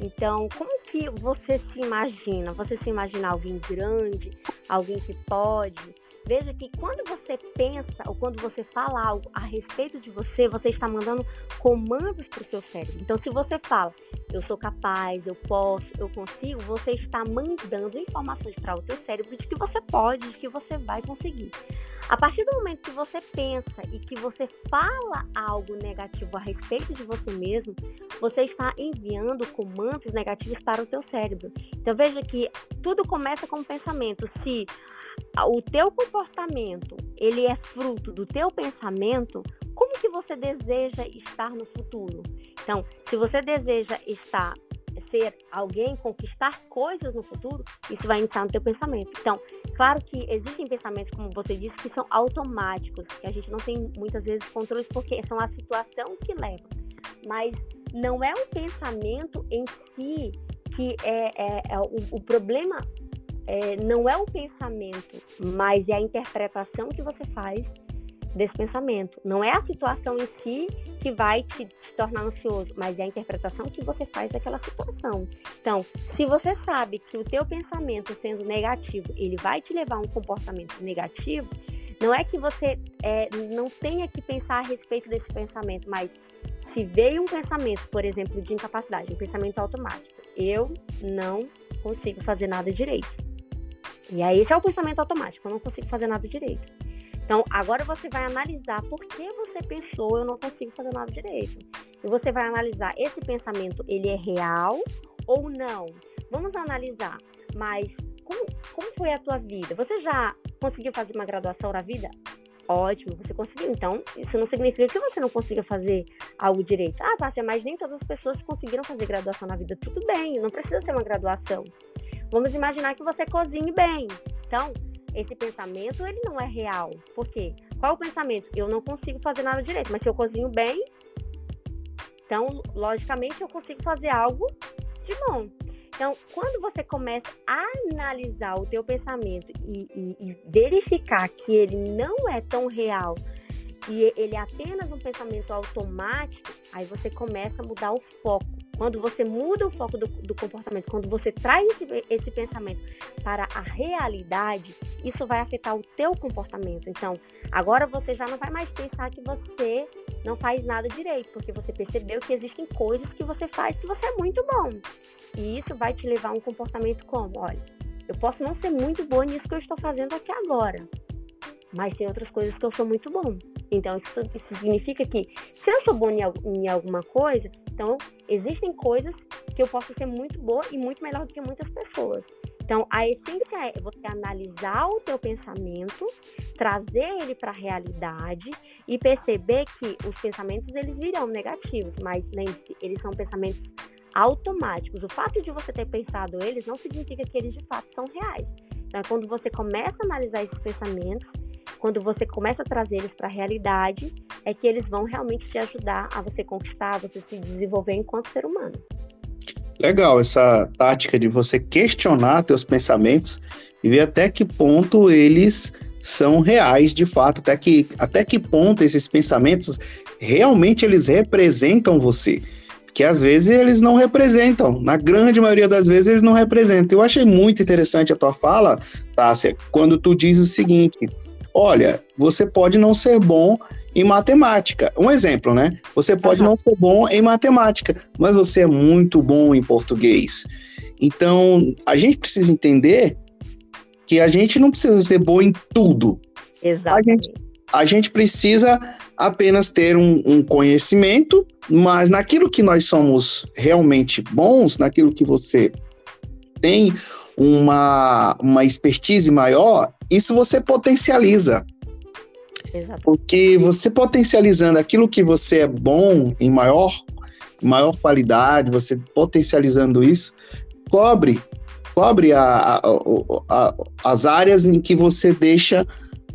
Speaker 2: Então, como que você se imagina? Você se imagina alguém grande, alguém que pode, Veja que quando você pensa ou quando você fala algo a respeito de você, você está mandando comandos para o seu cérebro. Então, se você fala, eu sou capaz, eu posso, eu consigo, você está mandando informações para o seu cérebro de que você pode, de que você vai conseguir. A partir do momento que você pensa e que você fala algo negativo a respeito de você mesmo, você está enviando comandos negativos para o seu cérebro. Então veja que tudo começa com um pensamento. Se o teu comportamento ele é fruto do teu pensamento, como que você deseja estar no futuro? Então, se você deseja estar ser alguém, conquistar coisas no futuro, isso vai entrar no teu pensamento. Então, claro que existem pensamentos, como você disse, que são automáticos, que a gente não tem muitas vezes controle porque são a situação que leva. Mas não é o pensamento em si que é, é, é o, o problema é, não é o pensamento, mas é a interpretação que você faz desse pensamento. Não é a situação em si que vai te, te, tornar ansioso, mas é a interpretação que você faz daquela situação. Então, se você sabe que o teu pensamento sendo negativo, ele vai te levar a um comportamento negativo, não é que você é, não tenha que pensar a respeito desse pensamento, mas se veio um pensamento, por exemplo, de incapacidade, um pensamento automático, eu não consigo fazer nada direito e aí esse é o pensamento automático, eu não consigo fazer nada direito. Então, agora você vai analisar por que você pensou eu não consigo fazer nada direito. E você vai analisar esse pensamento, ele é real ou não? Vamos analisar, mas como, como foi a tua vida? Você já conseguiu fazer uma graduação na vida? Ótimo, você conseguiu. Então, isso não significa que você não consiga fazer algo direito. Ah, Tássia, mas nem todas as pessoas conseguiram fazer graduação na vida. Tudo bem, não precisa ser uma graduação. Vamos imaginar que você cozinhe bem. Então, esse pensamento ele não é real. Por quê? Qual o pensamento? Eu não consigo fazer nada direito, mas se eu cozinho bem, então, logicamente, eu consigo fazer algo de bom. Então, quando você começa a analisar o teu pensamento e, e, e verificar que ele não é tão real e ele é apenas um pensamento automático, aí você começa a mudar o foco. Quando você muda o foco do, do comportamento, quando você traz esse, esse, pensamento para a realidade, isso vai afetar o teu comportamento. Então, agora você já não vai mais pensar que você não faz nada direito, porque você percebeu que existem coisas que você faz que você é muito bom. E isso vai te levar a um comportamento como, olha, eu posso não ser muito boa nisso que eu estou fazendo aqui agora, mas tem outras coisas que eu sou muito bom. Então, isso, isso significa que se eu sou bom em, em, alguma coisa, então existem coisas que eu posso ser muito boa e muito melhor do que muitas pessoas. Então, a essência é você analisar o teu pensamento, trazer ele para a realidade e perceber que os pensamentos eles virão negativos, mas lembre-se, eles são pensamentos automáticos. O fato de você ter pensado eles não significa que eles de fato são reais. Então, é quando você começa a analisar esses pensamentos, quando você começa a trazer eles para a realidade, é que eles vão realmente te ajudar a você conquistar, a você se desenvolver enquanto ser humano.
Speaker 1: Legal essa tática de você questionar teus pensamentos e ver até que ponto eles são reais de fato, até que, até que ponto esses pensamentos realmente eles representam você. Porque às vezes eles não representam, na grande maioria das vezes eles não representam. Eu achei muito interessante a tua fala, Tássia, quando tu diz o seguinte: olha, você pode não ser bom em matemática. Um exemplo, né? Você pode uhum. não ser bom em matemática, mas você é muito bom em português. Então, a gente precisa entender que a gente não precisa ser bom em tudo.
Speaker 2: Exatamente.
Speaker 1: A gente, a gente precisa apenas ter um, um conhecimento, mas naquilo que nós somos realmente bons, naquilo que você tem uma, uma expertise maior, isso você potencializa. Exato. Porque você potencializando aquilo que você é bom em maior, maior qualidade, você potencializando isso, cobre cobre a, a, a, as áreas em que você deixa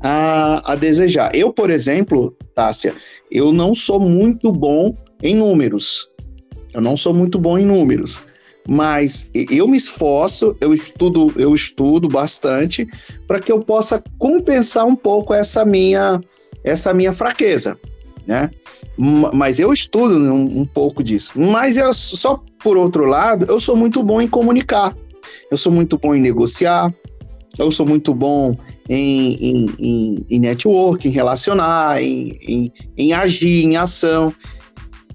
Speaker 1: a, desejar. Eu, por exemplo, Tássia, eu não sou muito bom em números. Eu não sou muito bom em números mas eu me esforço, eu estudo, eu estudo bastante para que eu possa compensar um pouco essa minha essa minha fraqueza, né? Mas eu estudo um, um pouco disso. Mas eu só por outro lado, eu sou muito bom em comunicar. Eu sou muito bom em negociar. Eu sou muito bom em, em, em, em network, em relacionar, em, em, em agir, em ação.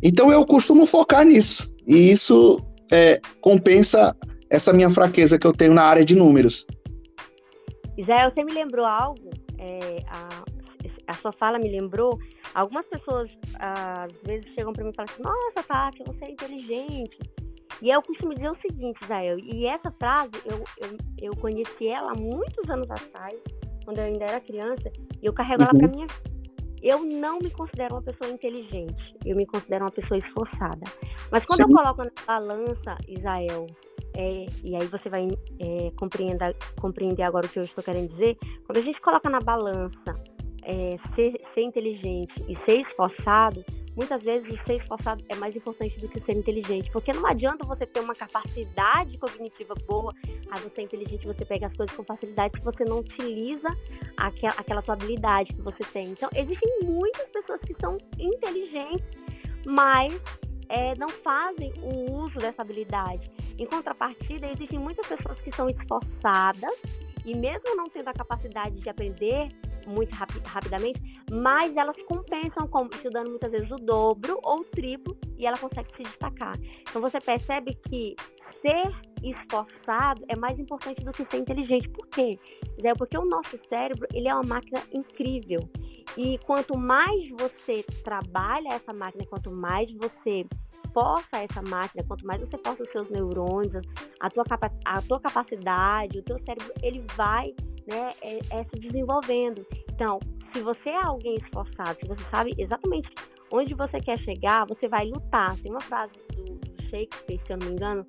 Speaker 1: Então eu costumo focar nisso. E isso é, compensa essa minha fraqueza que eu tenho na área de números.
Speaker 2: Israel, você me lembrou algo? É, a, a sua fala me lembrou. Algumas pessoas às vezes chegam para mim e falam assim: Nossa, Tati, você é inteligente. E eu costumo dizer o seguinte, Israel, e essa frase eu, eu, eu conheci ela há muitos anos atrás, quando eu ainda era criança, e eu carrego uhum. ela para minha eu não me considero uma pessoa inteligente, eu me considero uma pessoa esforçada. Mas quando Sim. eu coloco na balança, Israel, é, e aí você vai é, compreender, compreender agora o que eu estou querendo dizer, quando a gente coloca na balança é, ser, ser inteligente e ser esforçado, muitas vezes ser esforçado é mais importante do que ser inteligente, porque não adianta você ter uma capacidade cognitiva boa, a você é inteligente, você pega as coisas com facilidade, se você não utiliza aquela, aquela sua habilidade que você tem. Então, existem muitas pessoas que são inteligentes, mas é, não fazem o uso dessa habilidade. Em contrapartida, existem muitas pessoas que são esforçadas e mesmo não tendo a capacidade de aprender, muito rapi rapidamente, mas elas compensam com, estudando muitas vezes o dobro ou o triplo e ela consegue se destacar. Então você percebe que ser esforçado é mais importante do que ser inteligente. Por quê? É porque o nosso cérebro ele é uma máquina incrível. E quanto mais você trabalha essa máquina, quanto mais você força essa máquina, quanto mais você força os seus neurônios, a tua, a tua capacidade, o teu cérebro, ele vai né, é, é se desenvolvendo. Então, se você é alguém esforçado, se você sabe exatamente onde você quer chegar, você vai lutar. Tem uma frase do, Shakespeare, se eu não me engano,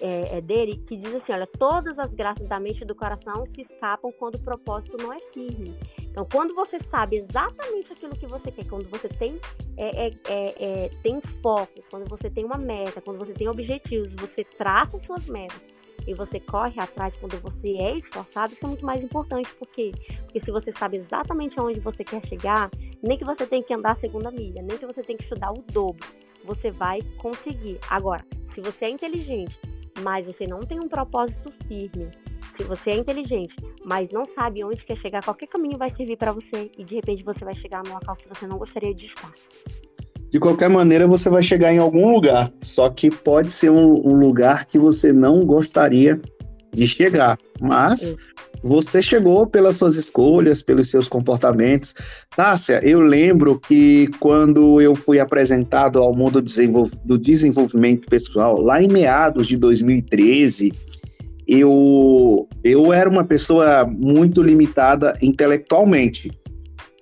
Speaker 2: é, é, dele, que diz assim: olha, todas as graças da mente e do coração se escapam quando o propósito não é firme. Então, quando você sabe exatamente aquilo que você quer, quando você tem, é, é, é, é tem foco, quando você tem uma meta, quando você tem objetivos, você traça suas metas e você corre atrás quando você é esforçado, isso é muito mais importante. Por quê? Porque se você sabe exatamente aonde você quer chegar, nem que você tenha que andar a segunda milha, nem que você tenha que estudar o dobro, você vai conseguir. Agora, se você é inteligente, mas você não tem um propósito firme, se você é inteligente, mas não sabe onde quer chegar, qualquer caminho vai servir para você e de repente você vai chegar no local que você não gostaria de estar
Speaker 1: de qualquer maneira você vai chegar em algum lugar. Só que pode ser um, um lugar que você não gostaria de chegar. Mas você chegou pelas suas escolhas, pelos seus comportamentos. Tássia, eu lembro que quando eu fui apresentado ao mundo do desenvolvimento pessoal, lá em meados de 2013, eu, eu era uma pessoa muito limitada intelectualmente.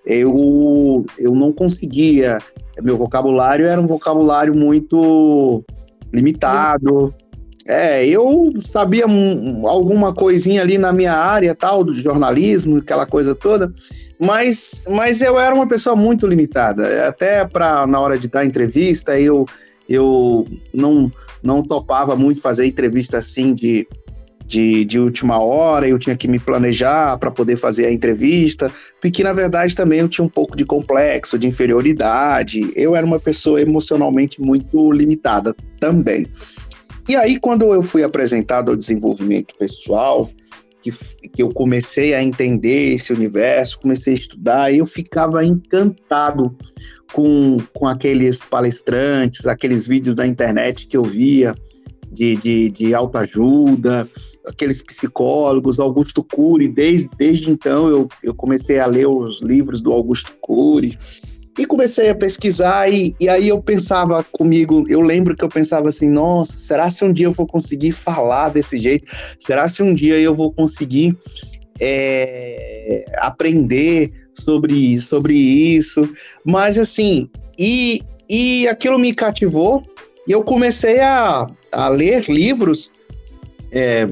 Speaker 1: Eu, eu não conseguia meu vocabulário era um vocabulário muito limitado. É, eu sabia alguma coisinha ali na minha área, tal, do jornalismo, aquela coisa toda, mas, mas eu era uma pessoa muito limitada. Até para na hora de dar entrevista, eu, eu não, não topava muito fazer entrevista assim de de, de última hora, eu tinha que me planejar para poder fazer a entrevista, porque na verdade também eu tinha um pouco de complexo, de inferioridade, eu era uma pessoa emocionalmente muito limitada também. E aí, quando eu fui apresentado ao desenvolvimento pessoal, que, que eu comecei a entender esse universo, comecei a estudar, eu ficava encantado com, com aqueles palestrantes, aqueles vídeos da internet que eu via de, de, de autoajuda, aqueles psicólogos, Augusto Cury, desde, desde então eu, eu comecei a ler os livros do Augusto Cury e comecei a pesquisar e, e aí eu pensava comigo, eu lembro que eu pensava assim, nossa, será se um dia eu vou conseguir falar desse jeito? Será se um dia eu vou conseguir é, aprender sobre, sobre isso? Mas assim, e, e aquilo me cativou, E eu comecei a, a ler livros é,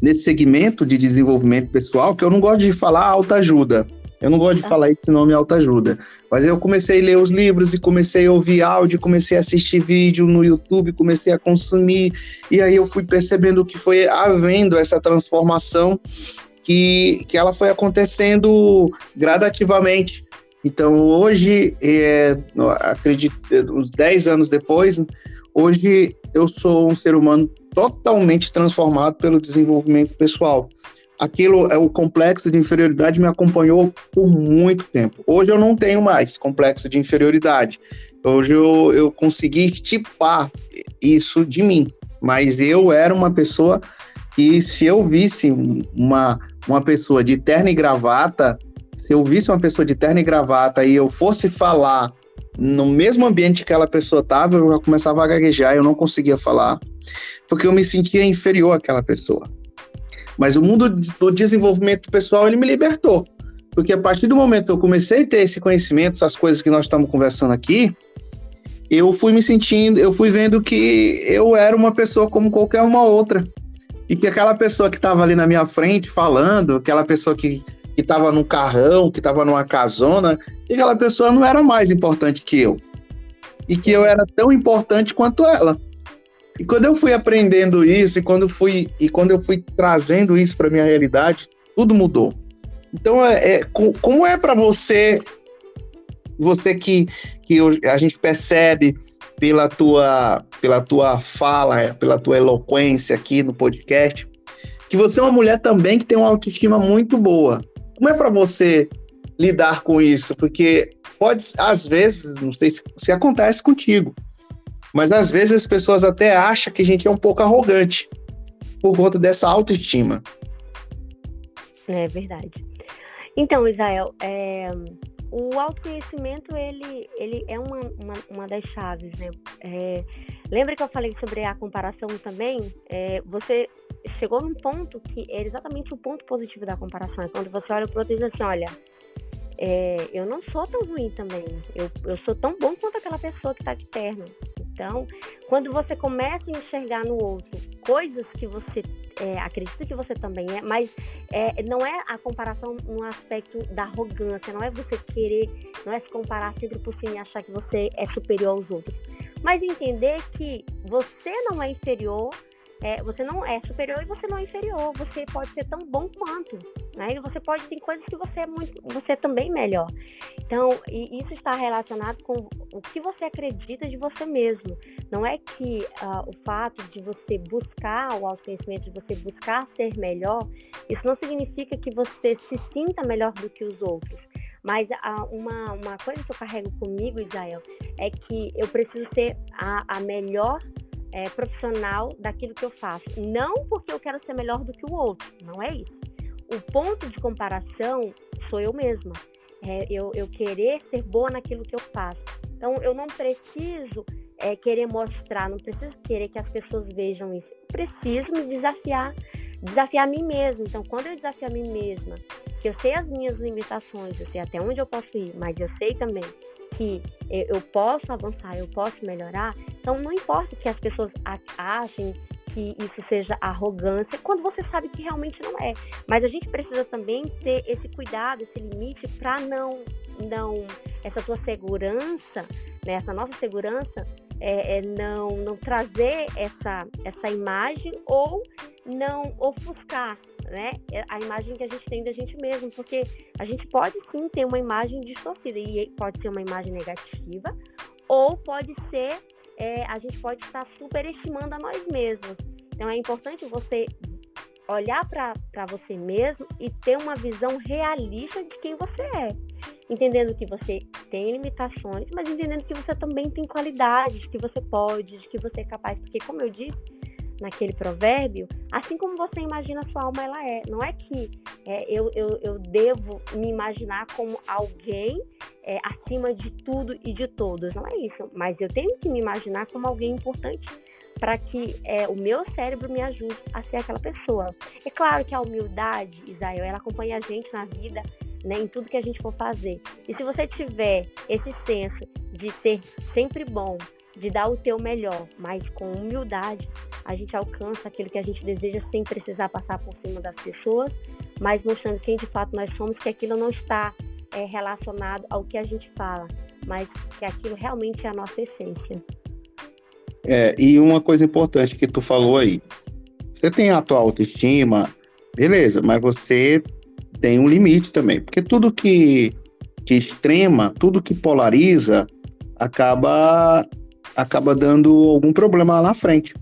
Speaker 1: nesse segmento de desenvolvimento pessoal, que eu não gosto de falar autoajuda. Eu não gosto de falar esse nome autoajuda. Mas eu comecei a ler os livros e comecei a ouvir áudio, comecei a assistir vídeo no YouTube, comecei a consumir. E aí eu fui percebendo que foi havendo essa transformação que, que ela foi acontecendo gradativamente. Então hoje, é, acredito, uns 10 anos depois, hoje eu sou um ser humano totalmente transformado pelo desenvolvimento pessoal aquilo, é o complexo de inferioridade me acompanhou por muito tempo. Hoje eu não tenho mais complexo de inferioridade. Hoje eu, eu consegui tipar isso de mim. Mas eu era uma pessoa que, se eu visse uma, uma pessoa de terno e gravata, se eu visse uma pessoa de terno e gravata e eu fosse falar no mesmo ambiente que aquela pessoa estava, eu já começava a gaguejar, eu não conseguia falar, porque eu me sentia inferior àquela pessoa. Mas o mundo do desenvolvimento pessoal, ele me libertou. Porque a partir do momento que eu comecei a ter esse conhecimento, essas coisas que nós estamos conversando aqui, eu fui me sentindo, eu fui vendo que eu era uma pessoa como qualquer uma outra. E que aquela pessoa que estava ali na minha frente falando, aquela pessoa que estava num carrão, que estava numa casona, e aquela pessoa não era mais importante que eu. E que eu era tão importante quanto ela. E quando eu fui aprendendo isso e quando fui e quando eu fui trazendo isso para minha realidade, tudo mudou. Então, é, é como é para você, você que, que a gente percebe pela tua, pela tua fala, pela tua eloquência aqui no podcast, que você é uma mulher também que tem uma autoestima muito boa. Como é para você lidar com isso? Porque pode, às vezes, não sei se, se acontece contigo, mas às vezes as pessoas até acham que a gente é um pouco arrogante por conta dessa autoestima.
Speaker 2: É verdade. Então, Israel, é, o autoconhecimento ele, ele é uma, uma, uma das chaves, né? É, lembra que eu falei sobre a comparação também? É, você chegou num ponto que é exatamente o ponto positivo da comparação. É quando você olha para o outro e diz assim, olha, é, eu não sou tão ruim também. Eu, eu sou tão bom quanto aquela pessoa que está de terno. Então, quando você começa a enxergar no outro coisas que você é, acredita que você também é, mas é, não é a comparação no aspecto da arrogância, não é você querer, não é se comparar sempre por cima e achar que você é superior aos outros, mas entender que você não é inferior é, você não é superior e você não é inferior. Você pode ser tão bom quanto, né? E você pode ter coisas que você é muito, você é também melhor. Então, isso está relacionado com o que você acredita de você mesmo. Não é que uh, o fato de você buscar o autoconhecimento, de você buscar ser melhor, isso não significa que você se sinta melhor do que os outros. Mas uh, uma, uma coisa que eu carrego comigo, Israel, é que eu preciso ser a, a melhor é, profissional daquilo que eu faço. Não porque eu quero ser melhor do que o outro, não é isso. O ponto de comparação sou eu mesma. É, eu, eu querer ser boa naquilo que eu faço. Então, eu não preciso é, querer mostrar, não preciso querer que as pessoas vejam isso. Eu preciso me desafiar, desafiar a mim mesma. Então, quando eu desafio a mim mesma, que eu sei as minhas limitações, eu sei até onde eu posso ir, mas eu sei também que eu posso avançar, eu posso melhorar, então não importa que as pessoas achem que isso seja arrogância, quando você sabe que realmente não é. Mas a gente precisa também ter esse cuidado, esse limite para não, não essa tua segurança, né, essa nossa segurança, é, é não, não trazer essa, essa imagem ou não ofuscar né, é a imagem que a gente tem da gente mesmo, porque a gente pode sim ter uma imagem distorcida e pode ser uma imagem negativa ou pode ser é, a gente pode estar superestimando a nós mesmos. Então é importante você olhar para você mesmo e ter uma visão realista de quem você é. Entendendo que você tem limitações, mas entendendo que você também tem qualidades, que você pode, de que você é capaz. Porque, como eu disse, naquele provérbio, assim como você imagina a sua alma, ela é. Não é que é, eu, eu, eu devo me imaginar como alguém é, acima de tudo e de todos. Não é isso. Mas eu tenho que me imaginar como alguém importante para que é, o meu cérebro me ajude a ser aquela pessoa. É claro que a humildade, Isael, ela acompanha a gente na vida, né, em tudo que a gente for fazer. E se você tiver esse senso de ser sempre bom, de dar o teu melhor, mas com humildade a gente alcança aquilo que a gente deseja sem precisar passar por cima das pessoas, mas mostrando quem de fato nós somos, que aquilo não está é, relacionado ao que a gente fala, mas que aquilo realmente é a nossa essência.
Speaker 1: É, e uma coisa importante que tu falou aí, você tem a tua autoestima, beleza, mas você tem um limite também, porque tudo que, que extrema, tudo que polariza, acaba acaba dando algum problema lá na frente.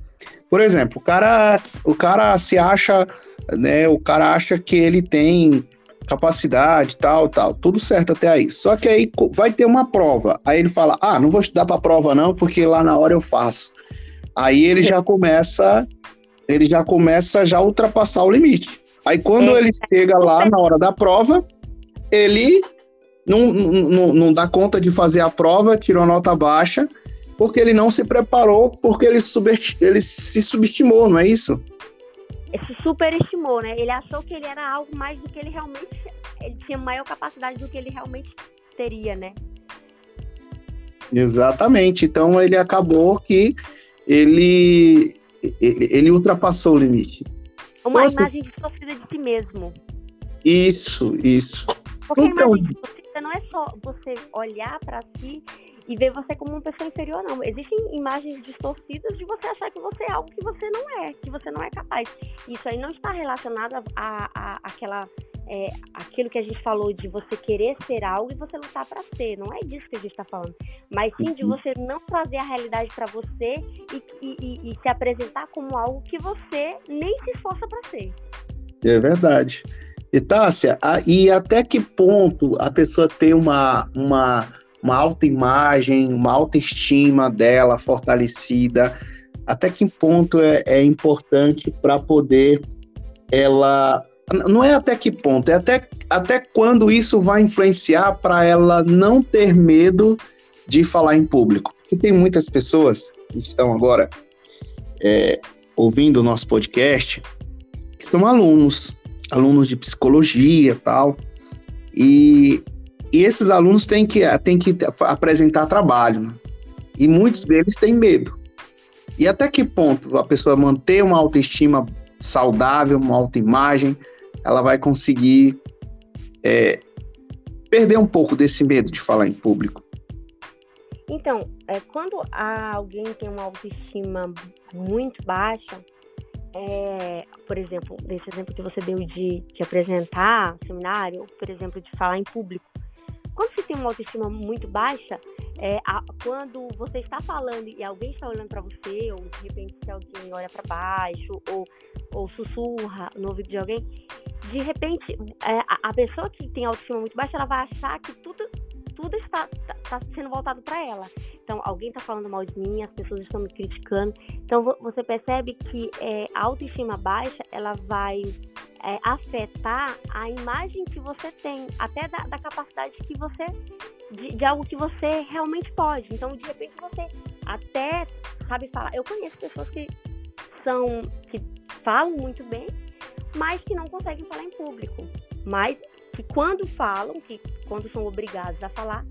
Speaker 1: Por exemplo, o cara, o cara se acha, né, o cara acha que ele tem capacidade, tal, tal, tudo certo até aí. Só que aí vai ter uma prova. Aí ele fala: "Ah, não vou estudar para prova não, porque lá na hora eu faço". Aí ele já começa, ele já começa já a ultrapassar o limite. Aí quando é. ele chega lá na hora da prova, ele não, não, não dá conta de fazer a prova, tirou nota baixa, porque ele não se preparou, porque ele, ele se subestimou, não é isso?
Speaker 2: Se superestimou, né? Ele achou que ele era algo mais do que ele realmente. Ele tinha maior capacidade do que ele realmente teria, né?
Speaker 1: Exatamente. Então ele acabou que ele, ele, ele ultrapassou o limite.
Speaker 2: Uma então, assim, imagem distorcida de si mesmo.
Speaker 1: Isso, isso.
Speaker 2: Porque então, a imagem distorcida não é só você olhar para si e ver você como uma pessoa inferior, não. Existem imagens distorcidas de você achar que você é algo que você não é, que você não é capaz. Isso aí não está relacionado a, a, a aquela é, aquilo que a gente falou de você querer ser algo e você lutar para ser. Não é disso que a gente está falando. Mas sim de uhum. você não trazer a realidade para você e, e, e, e, se apresentar como algo que você nem se esforça para ser.
Speaker 1: É verdade. E Tássia, a, e até que ponto a pessoa tem uma, uma, uma autoimagem, uma autoestima dela fortalecida? Até que ponto é, é importante para poder ela não é até que ponto, é até, até quando isso vai influenciar para ela não ter medo de falar em público. Porque tem muitas pessoas que estão agora é, ouvindo o nosso podcast que são alunos, alunos de psicologia tal, e, e esses alunos têm que, têm que apresentar trabalho, né? e muitos deles têm medo. E até que ponto a pessoa manter uma autoestima saudável, uma autoimagem, ela vai conseguir é, perder um pouco desse medo de falar em público.
Speaker 2: Então, é, quando alguém tem uma autoestima muito baixa, é, por exemplo, desse exemplo que você deu de, de apresentar seminário, por exemplo, de falar em público, quando você tem uma autoestima muito baixa, é, a, quando você está falando e alguém está olhando para você, ou de repente se alguém olha para baixo, ou, ou sussurra no ouvido de alguém, de repente é, a, a, pessoa que tem autoestima muito baixa, ela vai achar que tudo, tudo está, está, está sendo voltado para ela. Então, alguém está falando mal de mim, as pessoas estão me criticando. Então, você percebe que é, a autoestima baixa, ela vai é, afetar a imagem que você tem, até da, da capacidade que você de, de, algo que você realmente pode. Então, de repente, você até sabe falar. Eu conheço pessoas que são que falam muito bem, mas que não conseguem falar em público. Mas que quando falam, que quando são obrigados a falar,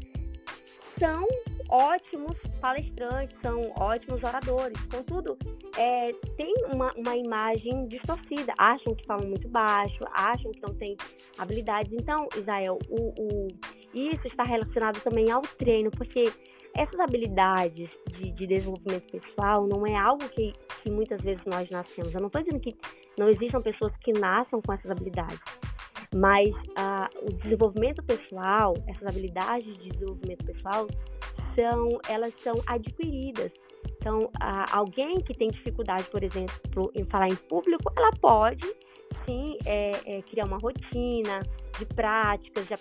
Speaker 2: são ótimos palestrantes, são ótimos oradores. Contudo, é, tem uma, uma imagem distorcida. Acham que falam muito baixo, acham que não têm habilidades. Então, Israel, o, o, isso está relacionado também ao treino, porque essas habilidades de, de desenvolvimento pessoal não é algo que, que muitas vezes nós nascemos. Eu não estou dizendo que não existam pessoas que nasçam com essas habilidades. Mas uh, o desenvolvimento pessoal, essas habilidades de desenvolvimento pessoal, são, elas são adquiridas. Então, uh, alguém que tem dificuldade, por exemplo, em falar em público, ela pode sim é, é, criar uma rotina de práticas de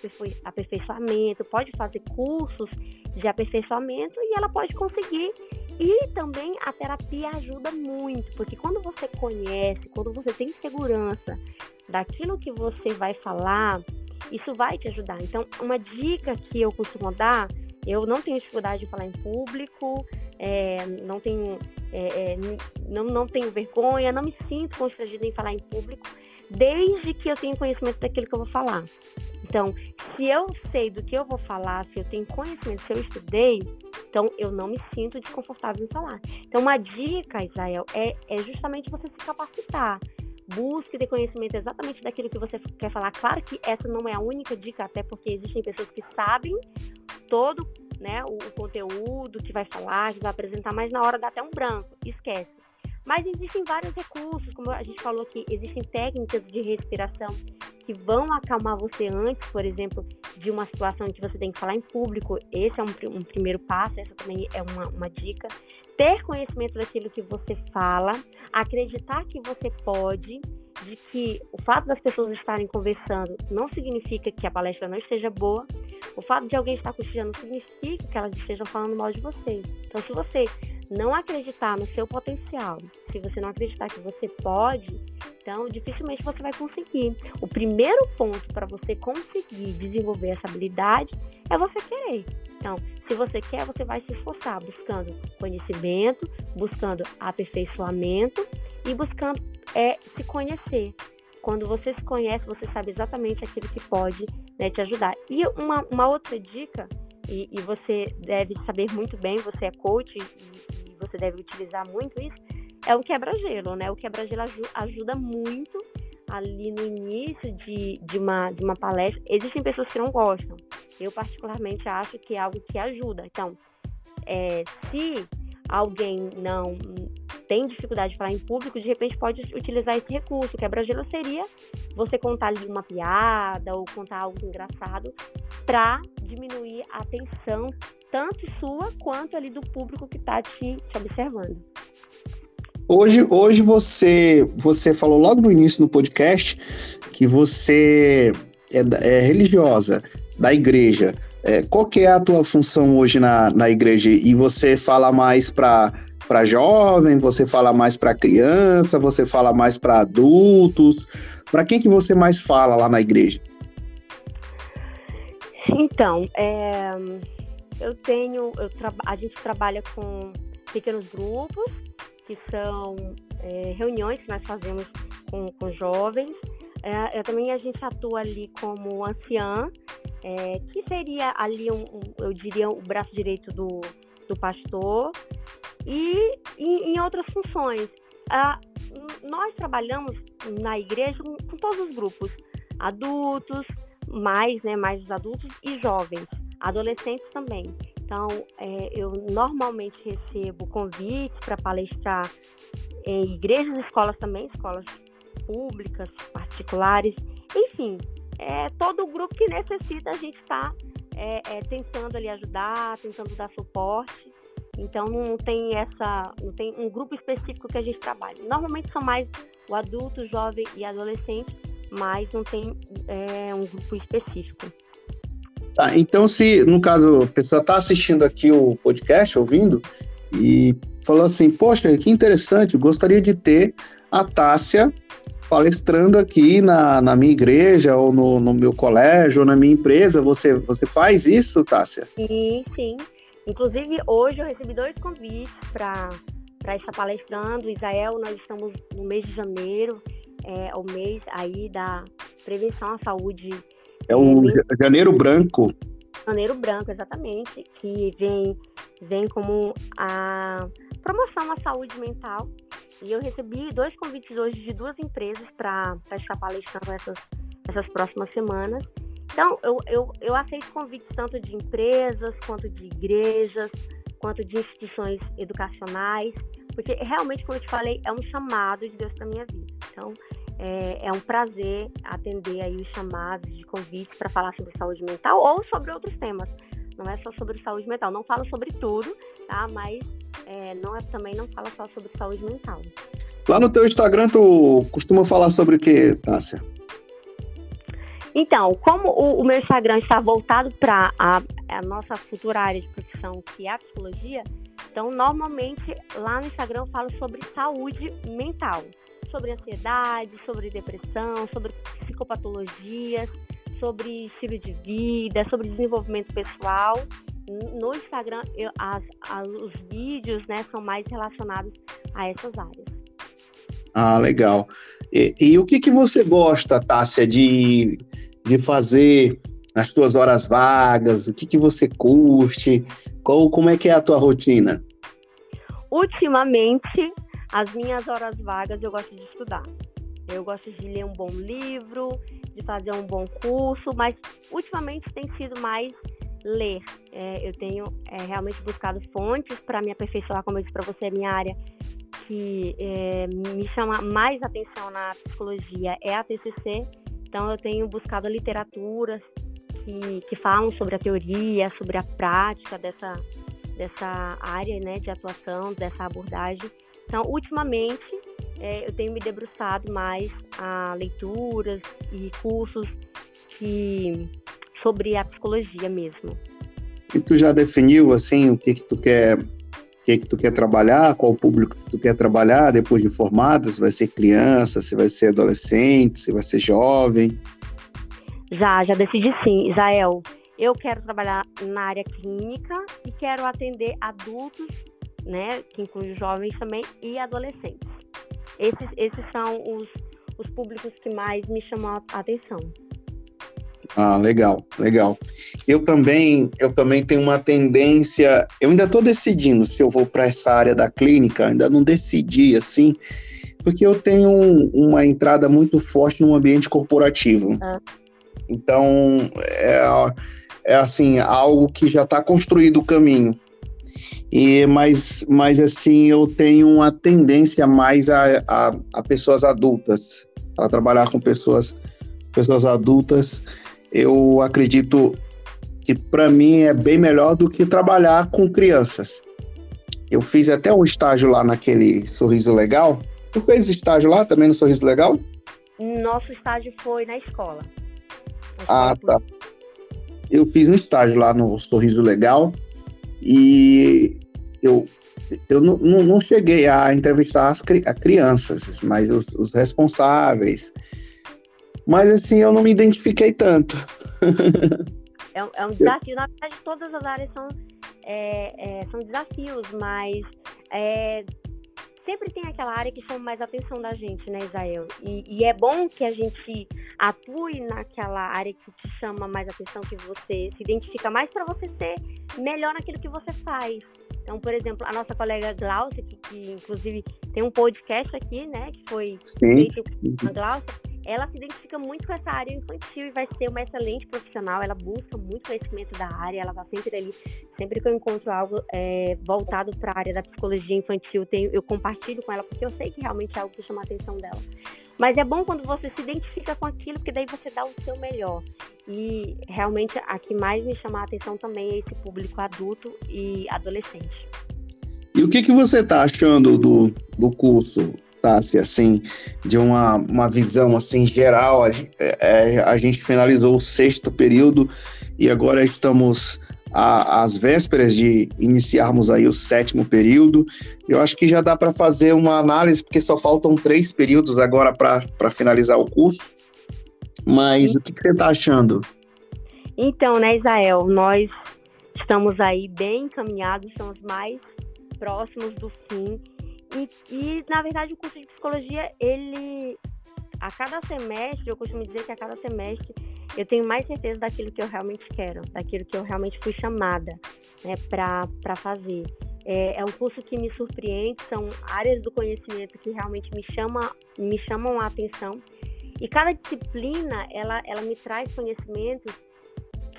Speaker 2: aperfeiçoamento, pode fazer cursos de aperfeiçoamento e ela pode conseguir. E também a terapia ajuda muito, porque quando você conhece, quando você tem segurança daquilo que você vai falar, isso vai te ajudar. Então, uma dica que eu costumo dar, eu não tenho dificuldade de falar em público, é, não tenho é, é, não, não tenho vergonha, não me sinto constrangida em falar em público, desde que eu tenha conhecimento daquilo que eu vou falar. Então, se eu sei do que eu vou falar, se eu tenho conhecimento, se eu estudei, Então, eu não me sinto desconfortável em falar. Então, uma dica, Israel, é, é justamente você se capacitar. Busque ter conhecimento exatamente daquilo que você quer falar. Claro que essa não é a única dica, até porque existem pessoas que sabem todo né, o, o conteúdo que vai falar, que vai apresentar, mas na hora dá até um branco. Esquece. Mas existem vários recursos, como a gente falou aqui, existem técnicas de respiração que vão acalmar você antes, por exemplo, de uma situação em que você tem que falar em público. Esse é um, um primeiro passo, essa também é uma, uma dica. Ter conhecimento daquilo que você fala, acreditar que você pode, de que o fato das pessoas estarem conversando não significa que a palestra não esteja boa. O fato de alguém estar cochichando significa que elas estejam falando mal de você. Então, se você não acreditar no seu potencial, se você não acreditar que você pode, então dificilmente você vai conseguir. O primeiro ponto para você conseguir desenvolver essa habilidade é você querer. Então, se você quer, você vai se esforçar buscando conhecimento, buscando aperfeiçoamento e buscando é, se conhecer. Quando você se conhece, você sabe exatamente aquilo que pode né, te ajudar. E uma, uma outra dica, e, e, você deve saber muito bem, você é coach você deve utilizar muito isso, é o quebra-gelo, né? O quebra-gelo ajuda muito ali no início de, de, uma, de uma palestra. Existem pessoas que não gostam. Eu, particularmente, acho que é algo que ajuda. Então, é, se alguém não tem dificuldade de falar em público, de repente pode utilizar esse recurso. Quebra-gelo seria você contar ali uma piada ou contar algo engraçado para diminuir a tensão, tanto sua quanto ali do público que está te, te observando.
Speaker 1: Hoje, hoje você, você falou logo no início do podcast que você é, é religiosa da igreja. É, qual que é a tua função hoje na, na igreja? E você fala mais para para jovem, você fala mais para criança, você fala mais para adultos. Para quem que você mais fala lá na igreja?
Speaker 2: Então, é, eu tenho, eu a gente trabalha com pequenos grupos que são é, reuniões que nós fazemos com, com jovens. É, é, também a gente atua ali como anciã, é, que seria ali, um, um, eu diria, o braço direito do, do pastor, e em, em outras funções. Nós trabalhamos na igreja com, com, todos os grupos, adultos, mais, né, mais os adultos e jovens, adolescentes também. Então, é, eu normalmente recebo convites para palestrar em igrejas escolas também, escolas públicas, particulares, enfim, é todo o grupo que necessita a gente está é, é, tentando ali ajudar, tentando dar suporte. Então não tem essa, não tem um grupo específico que a gente trabalha. Normalmente são mais o adulto, jovem e adolescente, mas não tem é, um grupo específico.
Speaker 1: Tá, então se, no caso, a pessoa está assistindo aqui o podcast, ouvindo, e falou assim, poxa, que interessante, gostaria de ter a Tássia palestrando aqui na, na minha igreja, ou no, no meu colégio, ou na minha empresa. Você, você faz isso, Tássia?
Speaker 2: Sim, sim. Inclusive, hoje eu recebi dois convites para estar palestrando. Israel, nós estamos no mês de janeiro, é o mês aí da prevenção à saúde.
Speaker 1: É o Janeiro Branco.
Speaker 2: Janeiro Branco, exatamente, que vem, vem como a promoção à saúde mental. E eu recebi dois convites hoje de duas empresas para estar palestrando essas, essas próximas semanas. Então, eu, eu, eu aceito convites tanto de empresas, quanto de igrejas, quanto de instituições educacionais, porque realmente, como eu te falei, é um chamado de Deus para minha vida. Então, é, é, um prazer atender aí os chamados de convites para falar sobre saúde mental ou sobre outros temas. Não é só sobre saúde mental. Não falo sobre tudo, tá? Mas é, não é, também não fala só sobre saúde mental.
Speaker 1: Lá no teu Instagram, tu costuma falar sobre o que, Tássia?
Speaker 2: Então, como o, o meu Instagram está voltado para a, a, nossa futura área de profissão, que é a psicologia, então normalmente lá no Instagram eu falo sobre saúde mental, sobre ansiedade, sobre depressão, sobre psicopatologias, sobre estilo de vida, sobre desenvolvimento pessoal. No Instagram, eu, as, as, os vídeos né, são mais relacionados a essas áreas.
Speaker 1: Ah, legal. E, e, o que, que você gosta, Tássia, de, de fazer nas tuas horas vagas? O que, que você curte? Qual, como é que é a tua rotina?
Speaker 2: Ultimamente, as minhas horas vagas eu gosto de estudar. Eu gosto de ler um bom livro, de fazer um bom curso, mas ultimamente tem sido mais ler. É, eu tenho é, realmente buscado fontes para me aperfeiçoar, como eu disse para você, a minha área que é, me chama mais atenção na psicologia é a TCC. Então eu tenho buscado literaturas que, que falam sobre a teoria, sobre a prática dessa, dessa área né, de atuação, dessa abordagem. Então, ultimamente, é, eu tenho me debruçado mais a leituras e cursos que, sobre a psicologia mesmo.
Speaker 1: E tu já definiu assim o que que tu quer, o que que tu quer trabalhar, qual público que tu quer trabalhar depois de formado? Se vai ser criança, se vai ser adolescente, se vai ser jovem?
Speaker 2: Já, já decidi sim, Israel. Eu quero trabalhar na área clínica e quero atender adultos, né, que inclui jovens também e adolescentes. Esses, esses são os, os públicos que mais me chamam a atenção.
Speaker 1: Ah, legal, legal. Eu também, eu também tenho uma tendência. Eu ainda estou decidindo se eu vou para essa área da clínica. Ainda não decidi assim, porque eu tenho um, uma entrada muito forte no ambiente corporativo. Ah. Então, é, é assim algo que já está construído o caminho. E, mas, mas assim, eu tenho uma tendência mais a, a, a pessoas adultas, a trabalhar com pessoas, pessoas adultas. Eu acredito que para mim é bem melhor do que trabalhar com crianças. Eu fiz até um estágio lá naquele Sorriso Legal. Tu fez estágio lá também no Sorriso Legal?
Speaker 2: Nosso estágio foi na escola.
Speaker 1: ah, tá. Eu fiz um estágio lá no Sorriso Legal e eu, eu não, não, cheguei a entrevistar as a crianças, mas os, os, responsáveis. Mas assim, eu não me identifiquei tanto.
Speaker 2: é, é, um desafio. Na verdade, todas as áreas são, é, é, são desafios, mas é, sempre tem aquela área que chama mais atenção da gente, né, Israel? E, e, é bom que a gente atue naquela área que te chama mais atenção, que você se identifica mais para você ser melhor naquilo que você faz. Então, por exemplo, a nossa colega Glaucia, que, que inclusive tem um podcast aqui, né, que foi Sim. feito com a Glaucia, ela se identifica muito com essa área infantil e vai ser uma excelente profissional. Ela busca muito conhecimento da área, ela está sempre ali. Sempre que eu encontro algo é, voltado para a área da psicologia infantil, tenho, eu compartilho com ela, porque eu sei que realmente é algo que chama a atenção dela. Mas é bom quando você se identifica com aquilo, porque daí você dá o seu melhor. E realmente a que mais me chama a atenção também é esse público adulto e adolescente.
Speaker 1: E o que, que você está achando do, do curso, Tassi, assim, de uma, uma visão assim geral? A, é, a gente finalizou o sexto período e agora estamos às vésperas de iniciarmos aí o sétimo período. Eu acho que já dá para fazer uma análise, porque só faltam três períodos agora para finalizar o curso. Mas o que, que você está achando?
Speaker 2: Então, né, Israel, nós estamos aí bem encaminhados, estamos mais próximos do fim. E, e, na verdade, o curso de psicologia, ele, a cada semestre, eu costumo dizer que a cada semestre eu tenho mais certeza daquilo que eu realmente quero, daquilo que eu realmente fui chamada né, para fazer. É, é, um curso que me surpreende, são áreas do conhecimento que realmente me, chama, me chamam a atenção. E cada disciplina, ela, ela me traz conhecimentos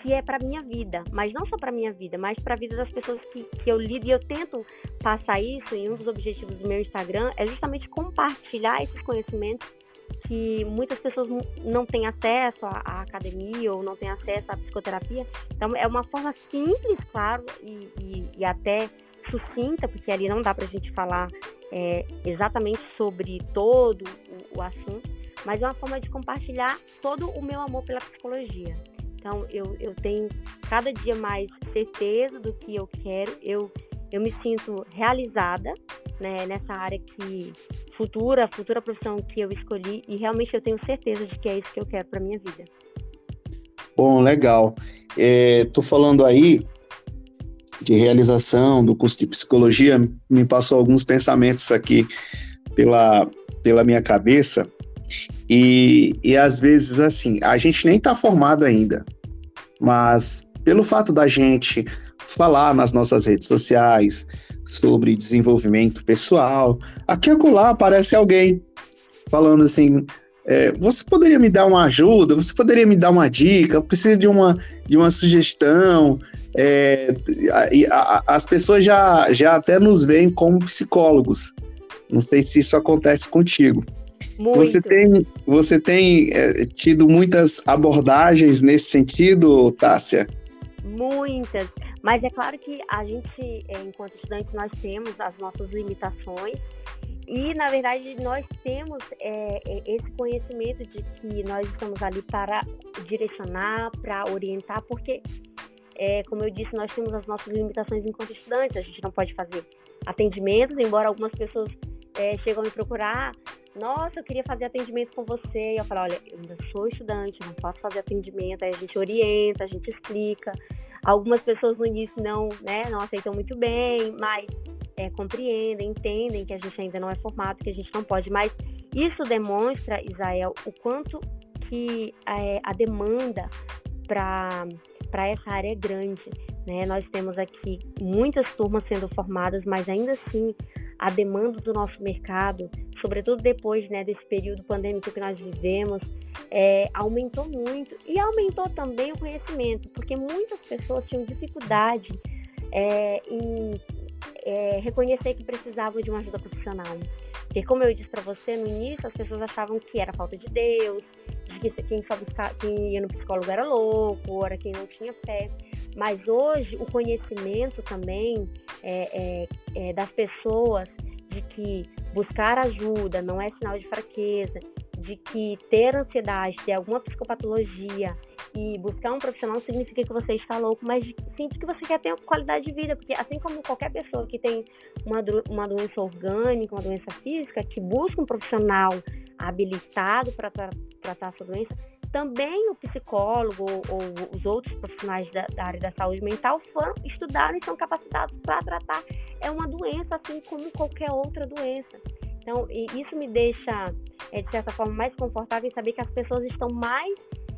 Speaker 2: que é para minha vida, mas não só para minha vida, mas para a vida das pessoas que, que eu lido e eu tento passar isso. E um dos objetivos do meu Instagram é justamente compartilhar esses conhecimentos que muitas pessoas não têm acesso à, academia ou não têm acesso à psicoterapia. Então, é uma forma simples, claro, e, e, e até sucinta, porque ali não dá para a gente falar é, exatamente sobre todo o, o, assunto, mas é uma forma de compartilhar todo o meu amor pela psicologia. Então, eu, eu tenho cada dia mais certeza do que eu quero, eu, eu me sinto realizada né, nessa área que futura, futura profissão que eu escolhi e realmente eu tenho certeza de que é isso que eu quero para minha vida.
Speaker 1: Bom, legal. É, tô falando aí de realização do curso de psicologia, me passou alguns pensamentos aqui pela, pela minha cabeça e, e às vezes assim, a gente nem está formado ainda, mas pelo fato da gente falar nas nossas redes sociais sobre desenvolvimento pessoal, aqui acolá aparece alguém falando assim: é, você poderia me dar uma ajuda? Você poderia me dar uma dica? Eu preciso de uma, de uma sugestão. É, a, a, as pessoas já, já até nos veem como psicólogos. Não sei se isso acontece contigo. Muito. Você tem, você tem é, tido muitas abordagens nesse sentido, Tássia?
Speaker 2: Muitas. Mas é claro que a gente, é, enquanto estudantes, nós temos as nossas limitações e, na verdade, nós temos é, esse conhecimento de que nós estamos ali para direcionar, para orientar, porque, é, como eu disse, nós temos as nossas limitações enquanto estudantes. A gente não pode fazer atendimentos, embora algumas pessoas é, chegam a me procurar. Nossa, eu queria fazer atendimento com você. E eu falo, olha, eu ainda sou estudante, não posso fazer atendimento. Aí a gente orienta, a gente explica. Algumas pessoas no início não, né, não aceitam muito bem, mas é, compreendem, entendem que a gente ainda não é formado, que a gente não pode. Mas isso demonstra, Israel, o quanto que é, a demanda para essa área é grande. Né? Nós temos aqui muitas turmas sendo formadas, mas ainda assim a demanda do nosso mercado, sobretudo depois né, desse período pandêmico que nós vivemos, é, aumentou muito. E aumentou também o conhecimento, porque muitas pessoas tinham dificuldade é, em é, reconhecer que precisavam de uma ajuda profissional. Porque, como eu disse para você no início, as pessoas achavam que era falta de Deus, de que quem, só buscar, quem ia no psicólogo era louco, era quem não tinha fé. Mas hoje, o conhecimento também é, é, é das pessoas de que buscar ajuda não é sinal de fraqueza, de que ter ansiedade, ter alguma psicopatologia e buscar um profissional não significa que você está louco, mas sim que você quer ter qualidade de vida, porque assim como qualquer pessoa que tem uma, uma doença orgânica, uma doença física, que busca um profissional habilitado para tra tratar a sua doença, também o psicólogo ou, os outros profissionais da, da, área da saúde mental foram, estudaram e são capacitados para tratar. É uma doença assim como qualquer outra doença. Então, isso me deixa, é, de certa forma, mais confortável em saber que as pessoas estão mais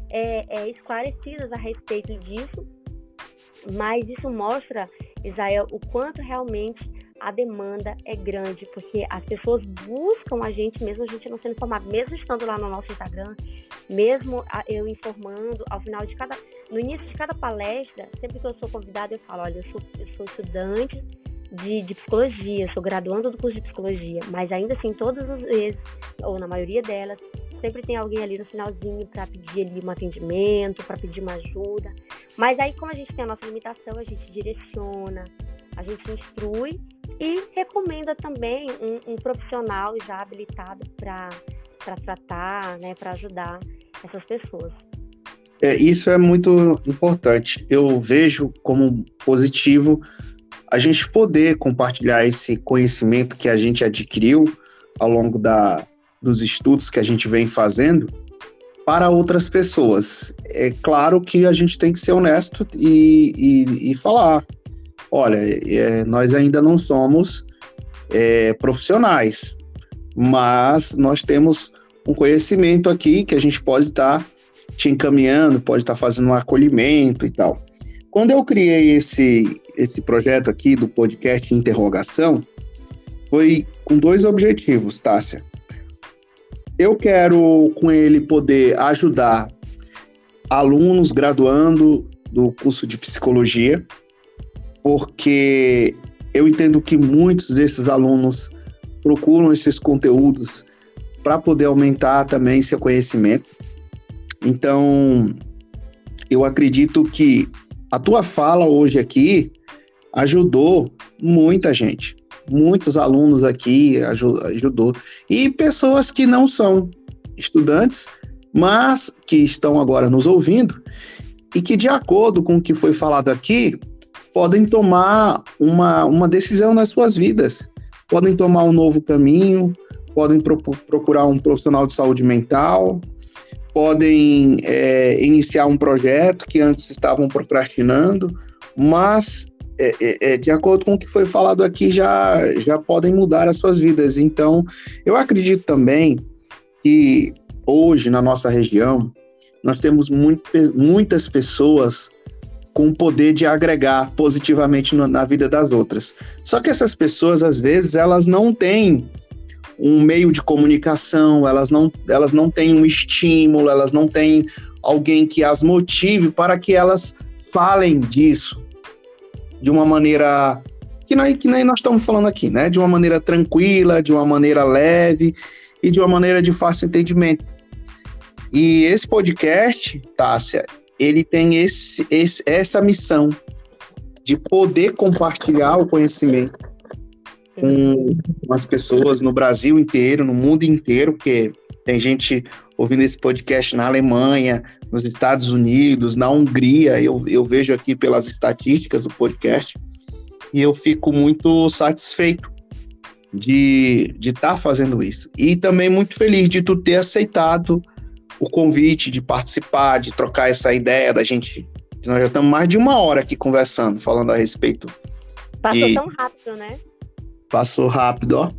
Speaker 2: é, é, esclarecidas a respeito disso, mas isso mostra, Israel, o quanto realmente a demanda é grande, porque as pessoas buscam a gente, mesmo a gente não sendo informado, mesmo estando lá no nosso Instagram, mesmo eu informando, ao final de cada, no início de cada palestra, sempre que eu sou convidada, eu falo, olha, eu sou, eu sou estudante de, de, psicologia, sou graduando do curso de psicologia, mas ainda assim, todas as vezes, ou na maioria delas, sempre tem alguém ali no finalzinho para pedir ali um atendimento, para pedir uma ajuda. Mas aí, como a gente tem a nossa limitação, a gente direciona, a gente instrui e recomenda também um, um profissional já habilitado para tratar, né, para ajudar essas pessoas.
Speaker 1: É, isso é muito importante. Eu vejo como positivo a gente poder compartilhar esse conhecimento que a gente adquiriu ao longo da, dos estudos que a gente vem fazendo para outras pessoas. É claro que a gente tem que ser honesto e, e, e falar: olha, é, nós ainda não somos é, profissionais, mas nós temos um conhecimento aqui que a gente pode estar tá te encaminhando, pode estar tá fazendo um acolhimento e tal. Quando eu criei esse, esse projeto aqui do podcast Interrogação, foi com dois objetivos, Tássia. Eu quero, com ele, poder ajudar alunos graduando do curso de psicologia, porque eu entendo que muitos desses alunos procuram esses conteúdos para poder aumentar também seu conhecimento. Então, eu acredito que a tua fala hoje aqui ajudou muita gente. Muitos alunos aqui ajudou. E pessoas que não são estudantes, mas que estão agora nos ouvindo e que, de acordo com o que foi falado aqui, podem tomar uma, uma decisão nas suas vidas. Podem tomar um novo caminho, podem pro, procurar um profissional de saúde mental, podem é, iniciar um projeto que antes estavam procrastinando, mas é, é, é, de acordo com o que foi falado aqui, já, já podem mudar as suas vidas. Então, eu acredito também que hoje na nossa região nós temos muito, muitas pessoas com o poder de agregar positivamente no, na vida das outras. Só que essas pessoas, às vezes, elas não têm um meio de comunicação, elas não, elas não têm um estímulo, elas não têm alguém que as motive para que elas falem disso de uma maneira que, nem, que nem nós estamos falando aqui, né? De uma maneira tranquila, de uma maneira leve e de uma maneira de fácil entendimento. E esse podcast, Tássia, ele tem esse, esse, essa missão de poder compartilhar o conhecimento com as pessoas no Brasil inteiro, no mundo inteiro, porque tem gente ouvindo esse podcast na Alemanha, nos Estados Unidos, na Hungria. Eu, eu vejo aqui pelas estatísticas do podcast e eu fico muito satisfeito de estar de tá fazendo isso. E também muito feliz de tu ter aceitado o convite de participar, de trocar essa ideia da gente. Nós já estamos mais de uma hora aqui conversando, falando a respeito.
Speaker 2: Passou de... tão rápido, né?
Speaker 1: Passou rápido, ó.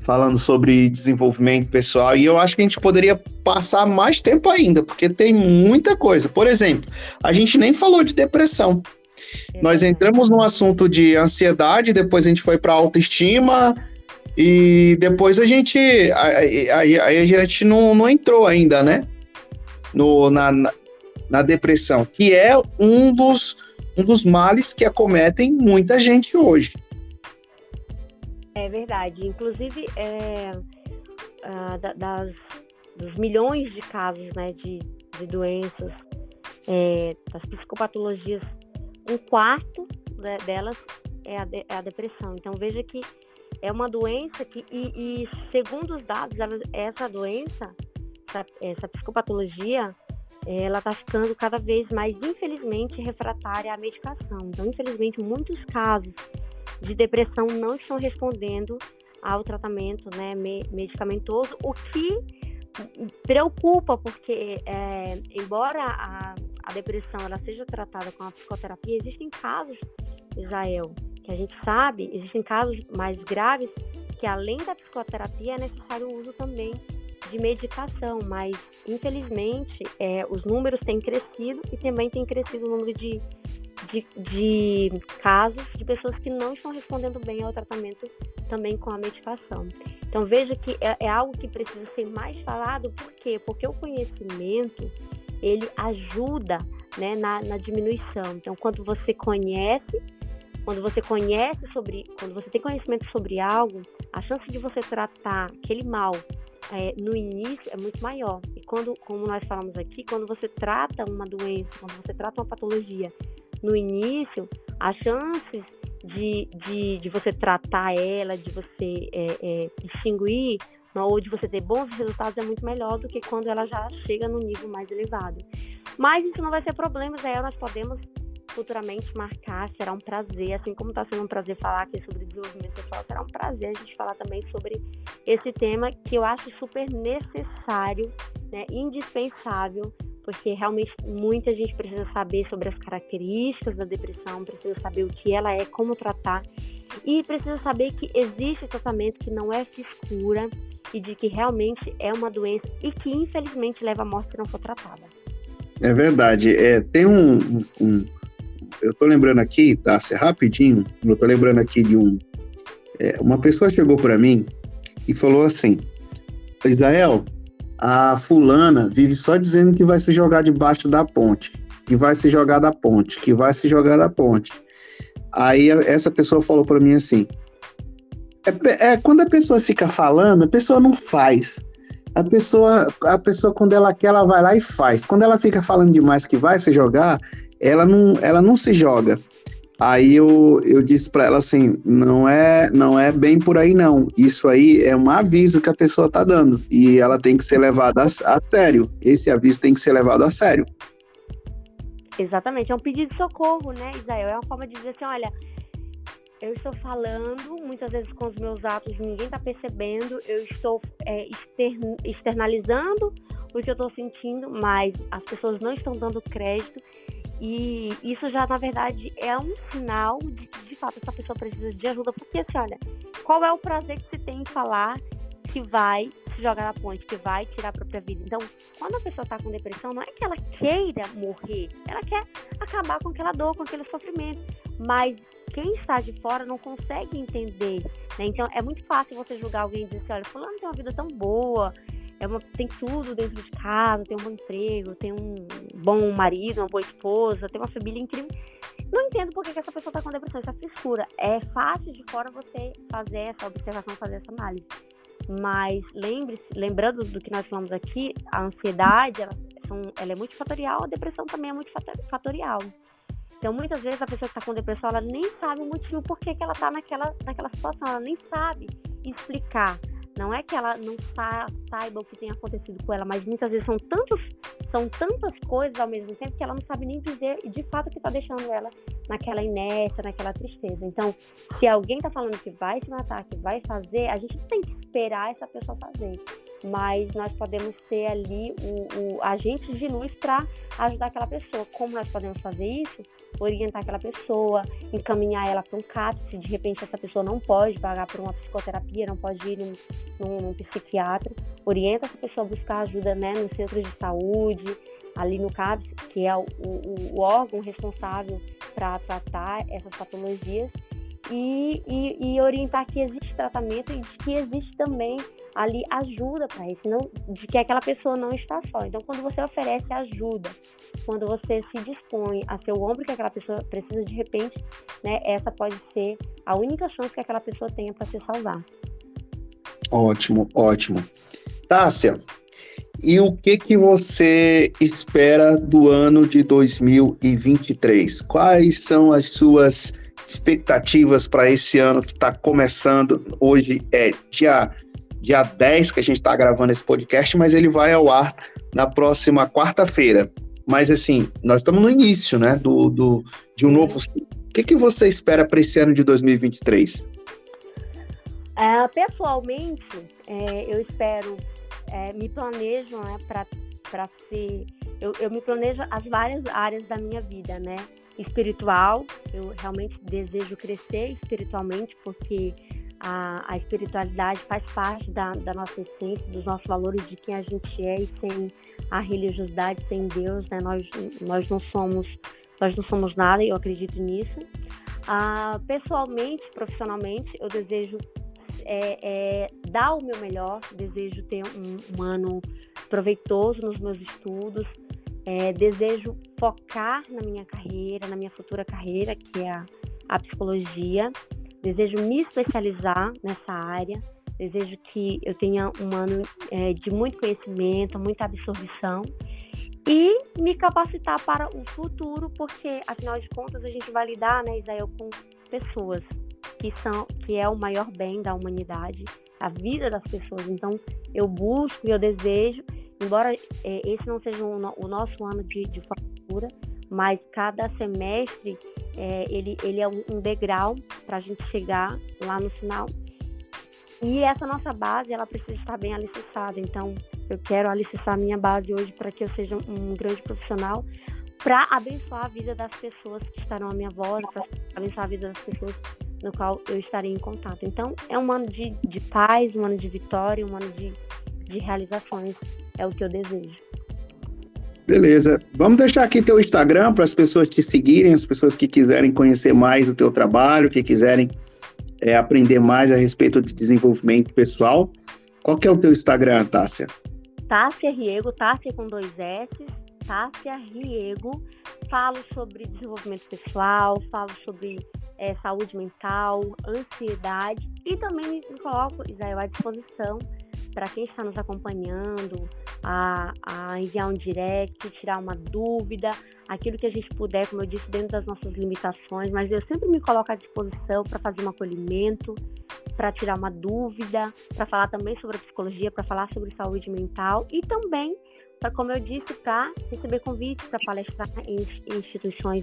Speaker 1: Falando sobre desenvolvimento pessoal. E eu acho que a gente poderia passar mais tempo ainda, porque tem muita coisa. Por exemplo, a gente nem falou de depressão. É. Nós entramos no assunto de ansiedade, depois a gente foi para autoestima, e depois a gente. Aí a, a, a, gente não, não entrou ainda, né? No, na, na, na, depressão, que é um dos, um dos males que acometem muita gente hoje.
Speaker 2: É verdade. Inclusive, é, uh, das, dos milhões de casos né, de, de doenças, é, das psicopatologias, um quarto né, delas é a, de, é a depressão. Então, veja que é uma doença que, e, e segundo os dados, essa doença, essa, essa psicopatologia, ela está ficando cada vez mais, infelizmente, refratária à medicação. Então, infelizmente, muitos casos de depressão não estão respondendo ao tratamento né, medicamentoso, o que preocupa, porque, é, embora a, a depressão ela seja tratada com a psicoterapia, existem casos, Israel, que a gente sabe, existem casos mais graves que além da psicoterapia é necessário o uso também de medicação, mas infelizmente é, os números têm crescido e também tem crescido o número de, de, de, casos de pessoas que não estão respondendo bem ao tratamento também com a medicação. Então veja que é, é algo que precisa ser mais falado, por quê? Porque o conhecimento ele ajuda né, na, na diminuição. Então quando você conhece quando você conhece sobre, quando você tem conhecimento sobre algo, a chance de você tratar aquele mal é, no início é muito maior. E quando, como nós falamos aqui, quando você trata uma doença, quando você trata uma patologia no início, as chances de, de, de você tratar ela, de você é, é, extinguir ou de você ter bons resultados é muito melhor do que quando ela já chega no nível mais elevado. Mas isso não vai ser problema, aí nós podemos futuramente marcar, será um prazer, assim como está sendo um prazer falar aqui sobre desenvolvimento pessoal, será um prazer a gente falar também sobre esse tema que eu acho super necessário, né, indispensável, porque realmente muita gente precisa saber sobre as características da depressão, precisa saber o que ela é, como tratar, e precisa saber que existe tratamento que não é frescura e de que realmente é uma doença e que infelizmente leva à morte se não for tratada.
Speaker 1: É verdade. É, tem um, um, eu tô lembrando aqui, tá? Rapidinho, eu tô lembrando aqui de um. É, uma pessoa chegou para mim e falou assim: Israel, a fulana vive só dizendo que vai se jogar debaixo da ponte, que vai se jogar da ponte, que vai se jogar da ponte. Aí essa pessoa falou para mim assim: é, é, quando a pessoa fica falando, a pessoa não faz. A pessoa, a pessoa quando ela quer, ela vai lá e faz. Quando ela fica falando demais que vai se jogar, ela não, ela não se joga. Aí eu, eu disse para ela assim, não é, não é bem por aí não. Isso aí é um aviso que a pessoa tá dando e ela tem que ser levada a, a sério. Esse aviso tem que ser levado a sério.
Speaker 2: Exatamente, é um pedido de socorro, né, Isael? É uma forma de dizer assim, olha, eu estou falando, muitas vezes com os meus atos ninguém está percebendo, eu estou é, externalizando o que eu estou sentindo, mas as pessoas não estão dando crédito e isso já, na verdade, é um sinal de que, de fato, essa pessoa precisa de ajuda. Porque, assim, olha, qual é o prazer que você tem em falar que vai se jogar na ponte, que vai tirar a própria vida. Então, quando a pessoa está com depressão, não é que ela queira morrer, ela quer acabar com aquela dor, com aquele sofrimento. Mas quem está de fora não consegue entender. Né? Então, é muito fácil você julgar alguém e dizer assim: olha, Fulano tem uma vida tão boa, é uma, tem tudo dentro de casa, tem um bom emprego, tem um bom marido, uma boa esposa, tem uma família incrível. Não entendo por que, que essa pessoa está com depressão, isso é frescura. É fácil de fora você fazer essa observação, fazer essa análise. Mas lembre-se, lembrando do que nós falamos aqui, a ansiedade ela, são, ela é multifatorial, a depressão também é multifatorial. Então, muitas vezes a pessoa que está com depressão, ela nem sabe o motivo por que, que ela está naquela, naquela situação, ela nem sabe explicar. Não é que ela não sa saiba o que tem acontecido com ela, mas muitas vezes são tantos, são tantas coisas ao mesmo tempo que ela não sabe nem dizer de fato que está deixando ela naquela inércia, naquela tristeza. Então, se alguém está falando que vai se matar, que vai fazer, a gente tem que esperar essa pessoa fazer mas nós podemos ser ali o, o agente de luz para ajudar aquela pessoa. Como nós podemos fazer isso? Orientar aquela pessoa, encaminhar ela para um CAPS, de repente essa pessoa não pode pagar por uma psicoterapia, não pode ir num, num, num psiquiatra, orienta essa pessoa a buscar ajuda né, no centro de saúde, ali no CAPS, que é o, o, o órgão responsável para tratar essas patologias, e, e, e orientar que existe tratamento e que existe também ali ajuda para isso, não, de que aquela pessoa não está só. Então, quando você oferece ajuda, quando você se dispõe a ser o ombro que aquela pessoa precisa de repente, né, essa pode ser a única chance que aquela pessoa tenha para se salvar.
Speaker 1: Ótimo, ótimo. Tássia, e o que que você espera do ano de 2023? Quais são as suas expectativas para esse ano que está começando? Hoje é dia dia 10 que a gente está gravando esse podcast, mas ele vai ao ar na próxima quarta-feira. Mas assim, nós estamos no início, né, do, do de um novo. O que, que você espera para esse ano de 2023?
Speaker 2: É, pessoalmente, é, eu espero, é, me planejo né, para ser. Eu, eu me planejo as várias áreas da minha vida, né? Espiritual, eu realmente desejo crescer espiritualmente, porque a, a espiritualidade faz parte da, da, nossa essência, dos nossos valores, de quem a gente é, e sem a religiosidade, sem Deus, né, nós, nós, não somos, nós não somos nada, e eu acredito nisso. Ah, pessoalmente, profissionalmente, eu desejo é, é, dar o meu melhor, desejo ter um, um ano proveitoso nos meus estudos, é, desejo focar na minha carreira, na minha futura carreira, que é a, a psicologia. Desejo me especializar nessa área. Desejo que eu tenha um ano é, de muito conhecimento, muita absorção e me capacitar para o futuro, porque afinal de contas a gente vai lidar, né, Isael, com pessoas que são que é o maior bem da humanidade, a vida das pessoas. Então eu busco e eu desejo, embora é, esse não seja o, o nosso ano de, de formatura, mas cada semestre é, ele, ele é um degrau para a gente chegar lá no final. E essa nossa base, ela precisa estar bem alicerçada. Então, eu quero alicerçar a minha base hoje para que eu seja um grande profissional, para abençoar a vida das pessoas que estarão à minha volta, para abençoar a vida das pessoas no qual eu estarei em contato. Então, é um ano de, de paz, um ano de vitória, um ano de, de realizações. É o que eu desejo.
Speaker 1: Beleza. Vamos deixar aqui teu Instagram para as pessoas te seguirem, as pessoas que quiserem conhecer mais o teu trabalho, que quiserem é, aprender mais a respeito de desenvolvimento pessoal. Qual que é o teu Instagram, Tássia?
Speaker 2: Tássia Riego, Tássia com dois S, Tássia Riego. Falo sobre desenvolvimento pessoal, falo sobre é, saúde mental, ansiedade e também me coloco, Israel, à disposição para quem está nos acompanhando, a, a, enviar um direct, tirar uma dúvida, aquilo que a gente puder, como eu disse, dentro das nossas limitações, mas eu sempre me coloco à disposição para fazer um acolhimento, para tirar uma dúvida, para falar também sobre a psicologia, para falar sobre saúde mental e também, para, como eu disse, para receber convites para palestrar em, em instituições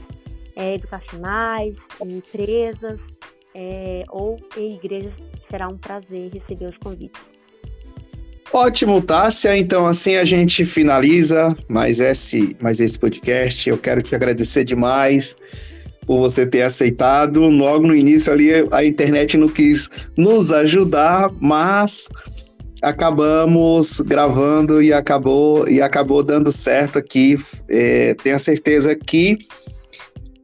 Speaker 2: é, educacionais, em empresas é, ou em igrejas. Será um prazer receber os convites.
Speaker 1: Ótimo, Tássia. Então, assim a gente finaliza mais esse, mais esse podcast. Eu quero te agradecer demais por você ter aceitado. Logo no início ali, a internet não quis nos ajudar, mas acabamos gravando e acabou e acabou dando certo aqui. É, tenho certeza que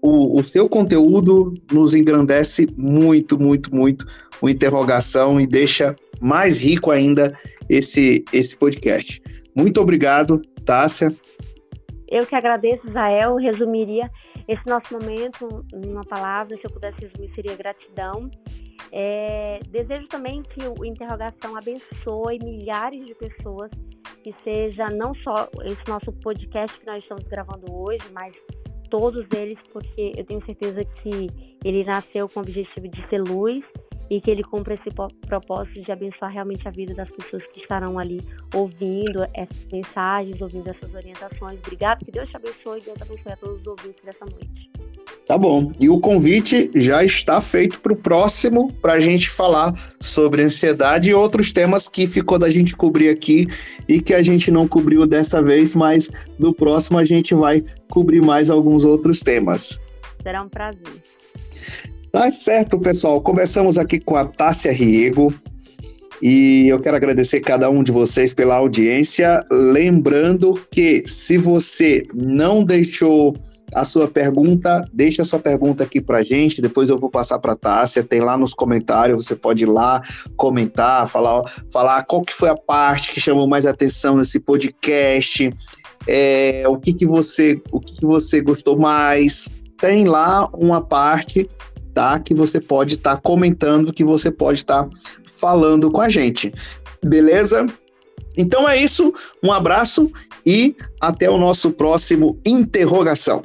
Speaker 1: o, o seu conteúdo nos engrandece muito, muito, muito o interrogação e deixa mais rico ainda esse, esse podcast. Muito obrigado, Tássia.
Speaker 2: Eu que agradeço, Israel. Resumiria esse nosso momento numa palavra, se eu pudesse resumir, seria gratidão. É, desejo também que o Interrogação abençoe milhares de pessoas, que seja não só esse nosso podcast que nós estamos gravando hoje, mas todos eles, porque eu tenho certeza que ele nasceu com o objetivo de ser luz e que ele cumpra esse propósito de abençoar realmente a vida das pessoas que estarão ali ouvindo essas mensagens, ouvindo essas orientações. Obrigado, que Deus te abençoe e Deus abençoe a todos os ouvintes dessa noite.
Speaker 1: Tá bom. E o convite já está feito para o próximo, para a gente falar sobre ansiedade e outros temas que ficou da gente cobrir aqui e que a gente não cobriu dessa vez, mas no próximo a gente vai cobrir mais alguns outros temas.
Speaker 2: Será um prazer.
Speaker 1: Tá certo, pessoal. Conversamos aqui com a Tássia Riego. E eu quero agradecer cada um de vocês pela audiência. Lembrando que se você não deixou a sua pergunta, deixa a sua pergunta aqui para gente, depois eu vou passar para a Tássia, tem lá nos comentários, você pode ir lá comentar, falar, falar qual que foi a parte que chamou mais atenção nesse podcast, é, o que que você, o que, que você gostou mais, tem lá uma parte tá? Que você pode estar tá comentando, que você pode estar tá falando com a gente. Beleza? Então é isso. Um abraço e até o nosso próximo interrogação.